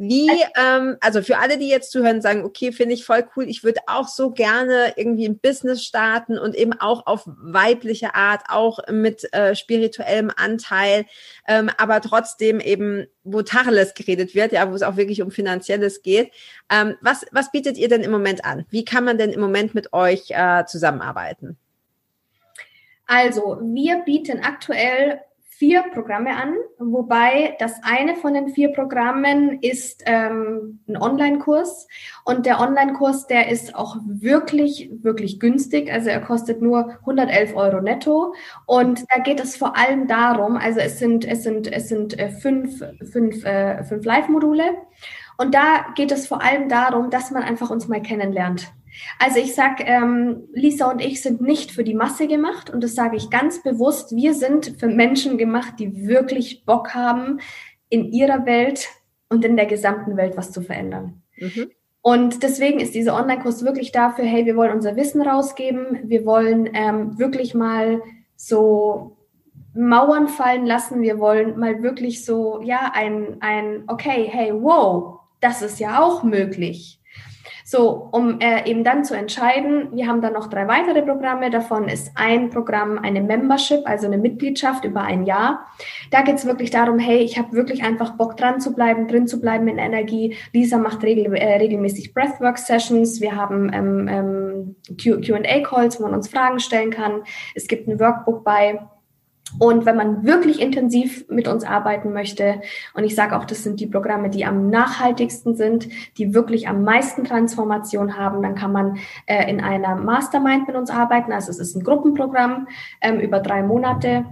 Speaker 1: Wie, ähm, also für alle, die jetzt zuhören, sagen, okay, finde ich voll cool, ich würde auch so gerne irgendwie ein Business starten und eben auch auf weibliche Art, auch mit äh, spirituellem Anteil, ähm, aber trotzdem eben, wo Tacheles geredet wird, ja, wo es auch wirklich um Finanzielles geht. Ähm, was, was bietet ihr denn im Moment an? Wie kann man denn im Moment mit euch äh, zusammenarbeiten?
Speaker 2: Also, wir bieten aktuell vier Programme an, wobei das eine von den vier Programmen ist ähm, ein Online-Kurs. Und der Online-Kurs, der ist auch wirklich, wirklich günstig, also er kostet nur 111 Euro netto. Und da geht es vor allem darum, also es sind, es sind, es sind äh, fünf, fünf, äh, fünf Live-Module. Und da geht es vor allem darum, dass man einfach uns mal kennenlernt. Also ich sag, ähm, Lisa und ich sind nicht für die Masse gemacht und das sage ich ganz bewusst. Wir sind für Menschen gemacht, die wirklich Bock haben, in ihrer Welt und in der gesamten Welt was zu verändern. Mhm. Und deswegen ist dieser Online-Kurs wirklich dafür, hey, wir wollen unser Wissen rausgeben, wir wollen ähm, wirklich mal so Mauern fallen lassen, wir wollen mal wirklich so, ja, ein, ein, okay, hey, wow, das ist ja auch möglich. So, um äh, eben dann zu entscheiden, wir haben dann noch drei weitere Programme. Davon ist ein Programm eine Membership, also eine Mitgliedschaft über ein Jahr. Da geht es wirklich darum, hey, ich habe wirklich einfach Bock dran zu bleiben, drin zu bleiben in Energie. Lisa macht regel, äh, regelmäßig Breathwork-Sessions. Wir haben ähm, ähm, QA-Calls, wo man uns Fragen stellen kann. Es gibt ein Workbook bei. Und wenn man wirklich intensiv mit uns arbeiten möchte, und ich sage auch, das sind die Programme, die am nachhaltigsten sind, die wirklich am meisten Transformation haben, dann kann man äh, in einer Mastermind mit uns arbeiten. Also es ist ein Gruppenprogramm ähm, über drei Monate.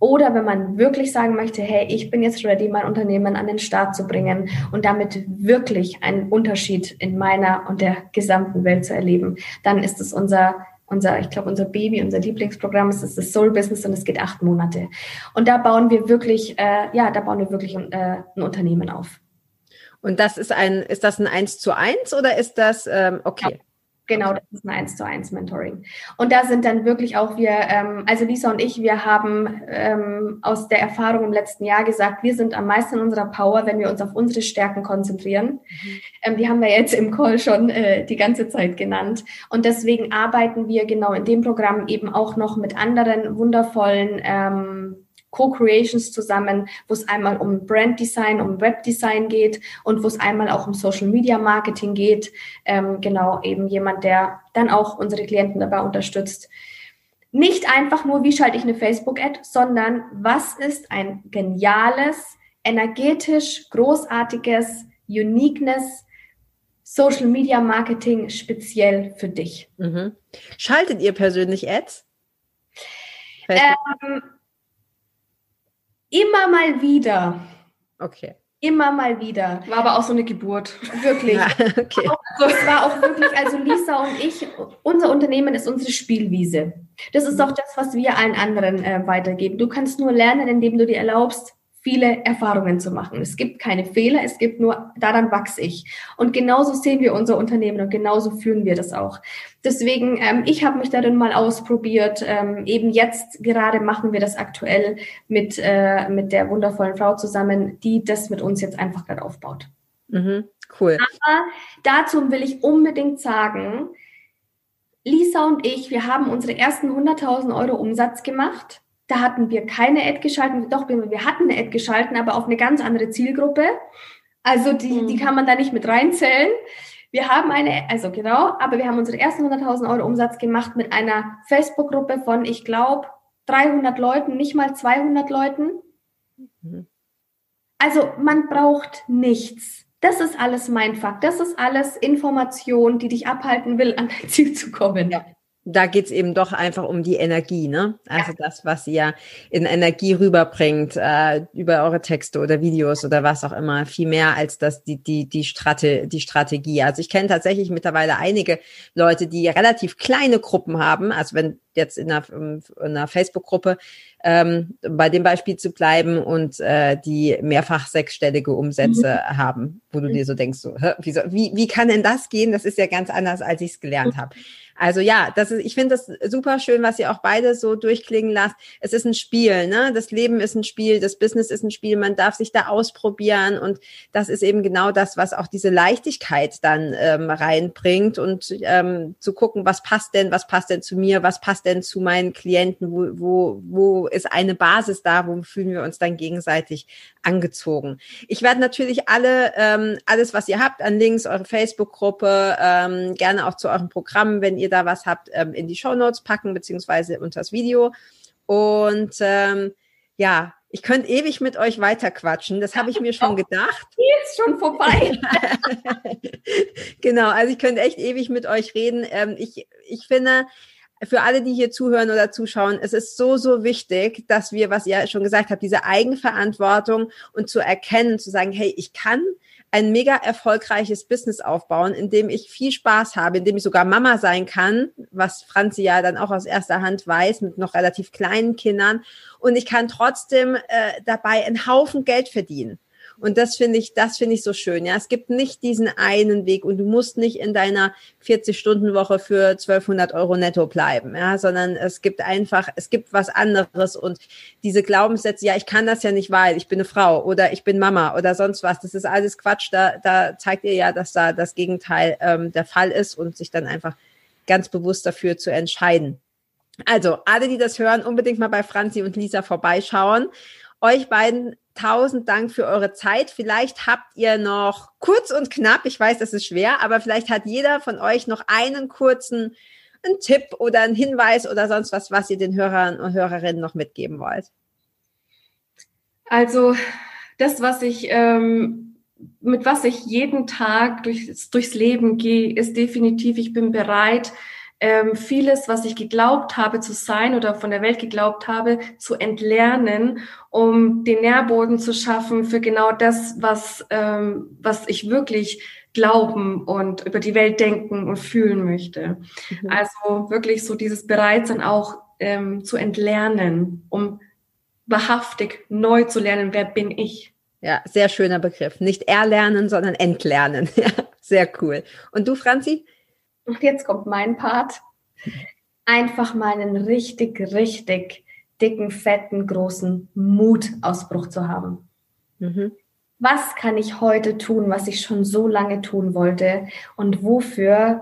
Speaker 2: Oder wenn man wirklich sagen möchte, hey, ich bin jetzt ready, mein Unternehmen an den Start zu bringen und damit wirklich einen Unterschied in meiner und der gesamten Welt zu erleben, dann ist es unser unser, ich glaube, unser Baby, unser Lieblingsprogramm ist das Soul Business und es geht acht Monate. Und da bauen wir wirklich, äh, ja, da bauen wir wirklich ein, äh, ein Unternehmen auf.
Speaker 1: Und das ist ein, ist das ein Eins zu eins oder ist das ähm, okay? Ja.
Speaker 2: Genau, das ist ein 1 zu 1 Mentoring. Und da sind dann wirklich auch wir, ähm, also Lisa und ich, wir haben ähm, aus der Erfahrung im letzten Jahr gesagt, wir sind am meisten in unserer Power, wenn wir uns auf unsere Stärken konzentrieren. Mhm. Ähm, die haben wir jetzt im Call schon äh, die ganze Zeit genannt. Und deswegen arbeiten wir genau in dem Programm eben auch noch mit anderen wundervollen ähm, Co-Creations zusammen, wo es einmal um Brand Design, um Webdesign geht und wo es einmal auch um Social Media Marketing geht. Ähm, genau, eben jemand, der dann auch unsere Klienten dabei unterstützt. Nicht einfach nur, wie schalte ich eine Facebook-Ad, sondern was ist ein geniales, energetisch, großartiges, uniqueness Social Media Marketing speziell für dich.
Speaker 1: Mhm. Schaltet ihr persönlich Ads?
Speaker 2: Ähm, Immer mal wieder.
Speaker 1: Okay.
Speaker 2: Immer mal wieder.
Speaker 3: War aber auch so eine Geburt.
Speaker 2: Wirklich. Ja, <laughs> okay. Also, es war auch wirklich, also Lisa und ich, unser Unternehmen ist unsere Spielwiese. Das ist auch das, was wir allen anderen äh, weitergeben. Du kannst nur lernen, indem du dir erlaubst, viele Erfahrungen zu machen. Es gibt keine Fehler, es gibt nur, daran wachse ich. Und genauso sehen wir unser Unternehmen und genauso führen wir das auch. Deswegen, ähm, ich habe mich darin mal ausprobiert. Ähm, eben jetzt gerade machen wir das aktuell mit, äh, mit der wundervollen Frau zusammen, die das mit uns jetzt einfach gerade aufbaut.
Speaker 1: Mhm, cool.
Speaker 2: Aber dazu will ich unbedingt sagen, Lisa und ich, wir haben unsere ersten 100.000 Euro Umsatz gemacht da hatten wir keine Ad geschalten. Doch, wir hatten eine Ad geschalten, aber auf eine ganz andere Zielgruppe. Also die, mhm. die kann man da nicht mit reinzählen. Wir haben eine, also genau, aber wir haben unsere ersten 100.000 Euro Umsatz gemacht mit einer Facebook-Gruppe von, ich glaube, 300 Leuten, nicht mal 200 Leuten. Mhm. Also man braucht nichts. Das ist alles mein Fakt. Das ist alles Information, die dich abhalten will, an dein Ziel zu kommen.
Speaker 1: Ja da geht's eben doch einfach um die Energie, ne? Also ja. das, was ihr in Energie rüberbringt, äh, über eure Texte oder Videos oder was auch immer, viel mehr als das die die die, Strate, die Strategie. Also ich kenne tatsächlich mittlerweile einige Leute, die relativ kleine Gruppen haben. Also wenn jetzt in einer, in einer Facebook-Gruppe ähm, bei dem Beispiel zu bleiben und äh, die mehrfach sechsstellige Umsätze mhm. haben, wo du dir so denkst, so, wie, so, wie, wie kann denn das gehen? Das ist ja ganz anders, als ich es gelernt habe. Also ja, das ist, ich finde das super schön, was ihr auch beide so durchklingen lasst. Es ist ein Spiel, ne? Das Leben ist ein Spiel, das Business ist ein Spiel, man darf sich da ausprobieren und das ist eben genau das, was auch diese Leichtigkeit dann ähm, reinbringt und ähm, zu gucken, was passt denn, was passt denn zu mir, was passt denn zu meinen Klienten, wo, wo, wo ist eine Basis da, wo fühlen wir uns dann gegenseitig angezogen. Ich werde natürlich alle, ähm, alles, was ihr habt an Links, eure Facebook-Gruppe, ähm, gerne auch zu eurem Programm, wenn ihr da was habt, ähm, in die Show Notes packen, beziehungsweise unter das Video. Und ähm, ja, ich könnte ewig mit euch weiterquatschen. Das habe ich mir schon <laughs> gedacht.
Speaker 2: Die ist schon vorbei. <laughs>
Speaker 1: genau, also ich könnte echt ewig mit euch reden. Ähm, ich, ich finde, für alle, die hier zuhören oder zuschauen, es ist so, so wichtig, dass wir, was ihr schon gesagt habt, diese Eigenverantwortung und zu erkennen, zu sagen, hey, ich kann ein mega erfolgreiches Business aufbauen, in dem ich viel Spaß habe, in dem ich sogar Mama sein kann, was Franzi ja dann auch aus erster Hand weiß, mit noch relativ kleinen Kindern. Und ich kann trotzdem äh, dabei einen Haufen Geld verdienen. Und das finde ich, das finde ich so schön. Ja, es gibt nicht diesen einen Weg und du musst nicht in deiner 40-Stunden-Woche für 1200 Euro netto bleiben, ja, sondern es gibt einfach, es gibt was anderes und diese Glaubenssätze, ja, ich kann das ja nicht, weil ich bin eine Frau oder ich bin Mama oder sonst was, das ist alles Quatsch. Da, da zeigt ihr ja, dass da das Gegenteil ähm, der Fall ist und sich dann einfach ganz bewusst dafür zu entscheiden. Also, alle, die das hören, unbedingt mal bei Franzi und Lisa vorbeischauen. Euch beiden tausend Dank für eure Zeit. Vielleicht habt ihr noch kurz und knapp, ich weiß, das ist schwer, aber vielleicht hat jeder von euch noch einen kurzen einen Tipp oder einen Hinweis oder sonst was, was ihr den Hörern und Hörerinnen noch mitgeben wollt.
Speaker 3: Also das, was ich, ähm, mit was ich jeden Tag durch, durchs Leben gehe, ist definitiv, ich bin bereit, ähm, vieles, was ich geglaubt habe zu sein oder von der Welt geglaubt habe, zu entlernen, um den Nährboden zu schaffen für genau das, was, ähm, was ich wirklich glauben und über die Welt denken und fühlen möchte. Mhm. Also wirklich so dieses Bereitsein auch ähm, zu entlernen, um wahrhaftig neu zu lernen, wer bin ich.
Speaker 1: Ja, sehr schöner Begriff. Nicht erlernen, sondern entlernen. <laughs> Ja, sehr cool. Und du, Franzi?
Speaker 2: Und jetzt kommt mein Part. Einfach mal einen richtig, richtig dicken, fetten, großen Mutausbruch zu haben. Mhm. Was kann ich heute tun, was ich schon so lange tun wollte? Und wofür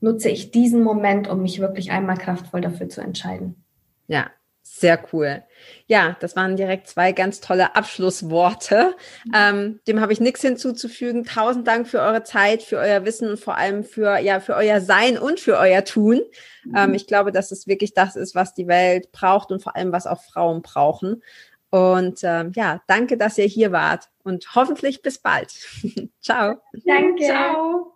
Speaker 2: nutze ich diesen Moment, um mich wirklich einmal kraftvoll dafür zu entscheiden?
Speaker 1: Ja, sehr cool. Ja, das waren direkt zwei ganz tolle Abschlussworte. Ähm, dem habe ich nichts hinzuzufügen. Tausend Dank für eure Zeit, für euer Wissen und vor allem für, ja, für euer Sein und für euer Tun. Ähm, ich glaube, dass es wirklich das ist, was die Welt braucht und vor allem, was auch Frauen brauchen. Und ähm, ja, danke, dass ihr hier wart und hoffentlich bis bald. <laughs> Ciao.
Speaker 2: Danke. Ciao.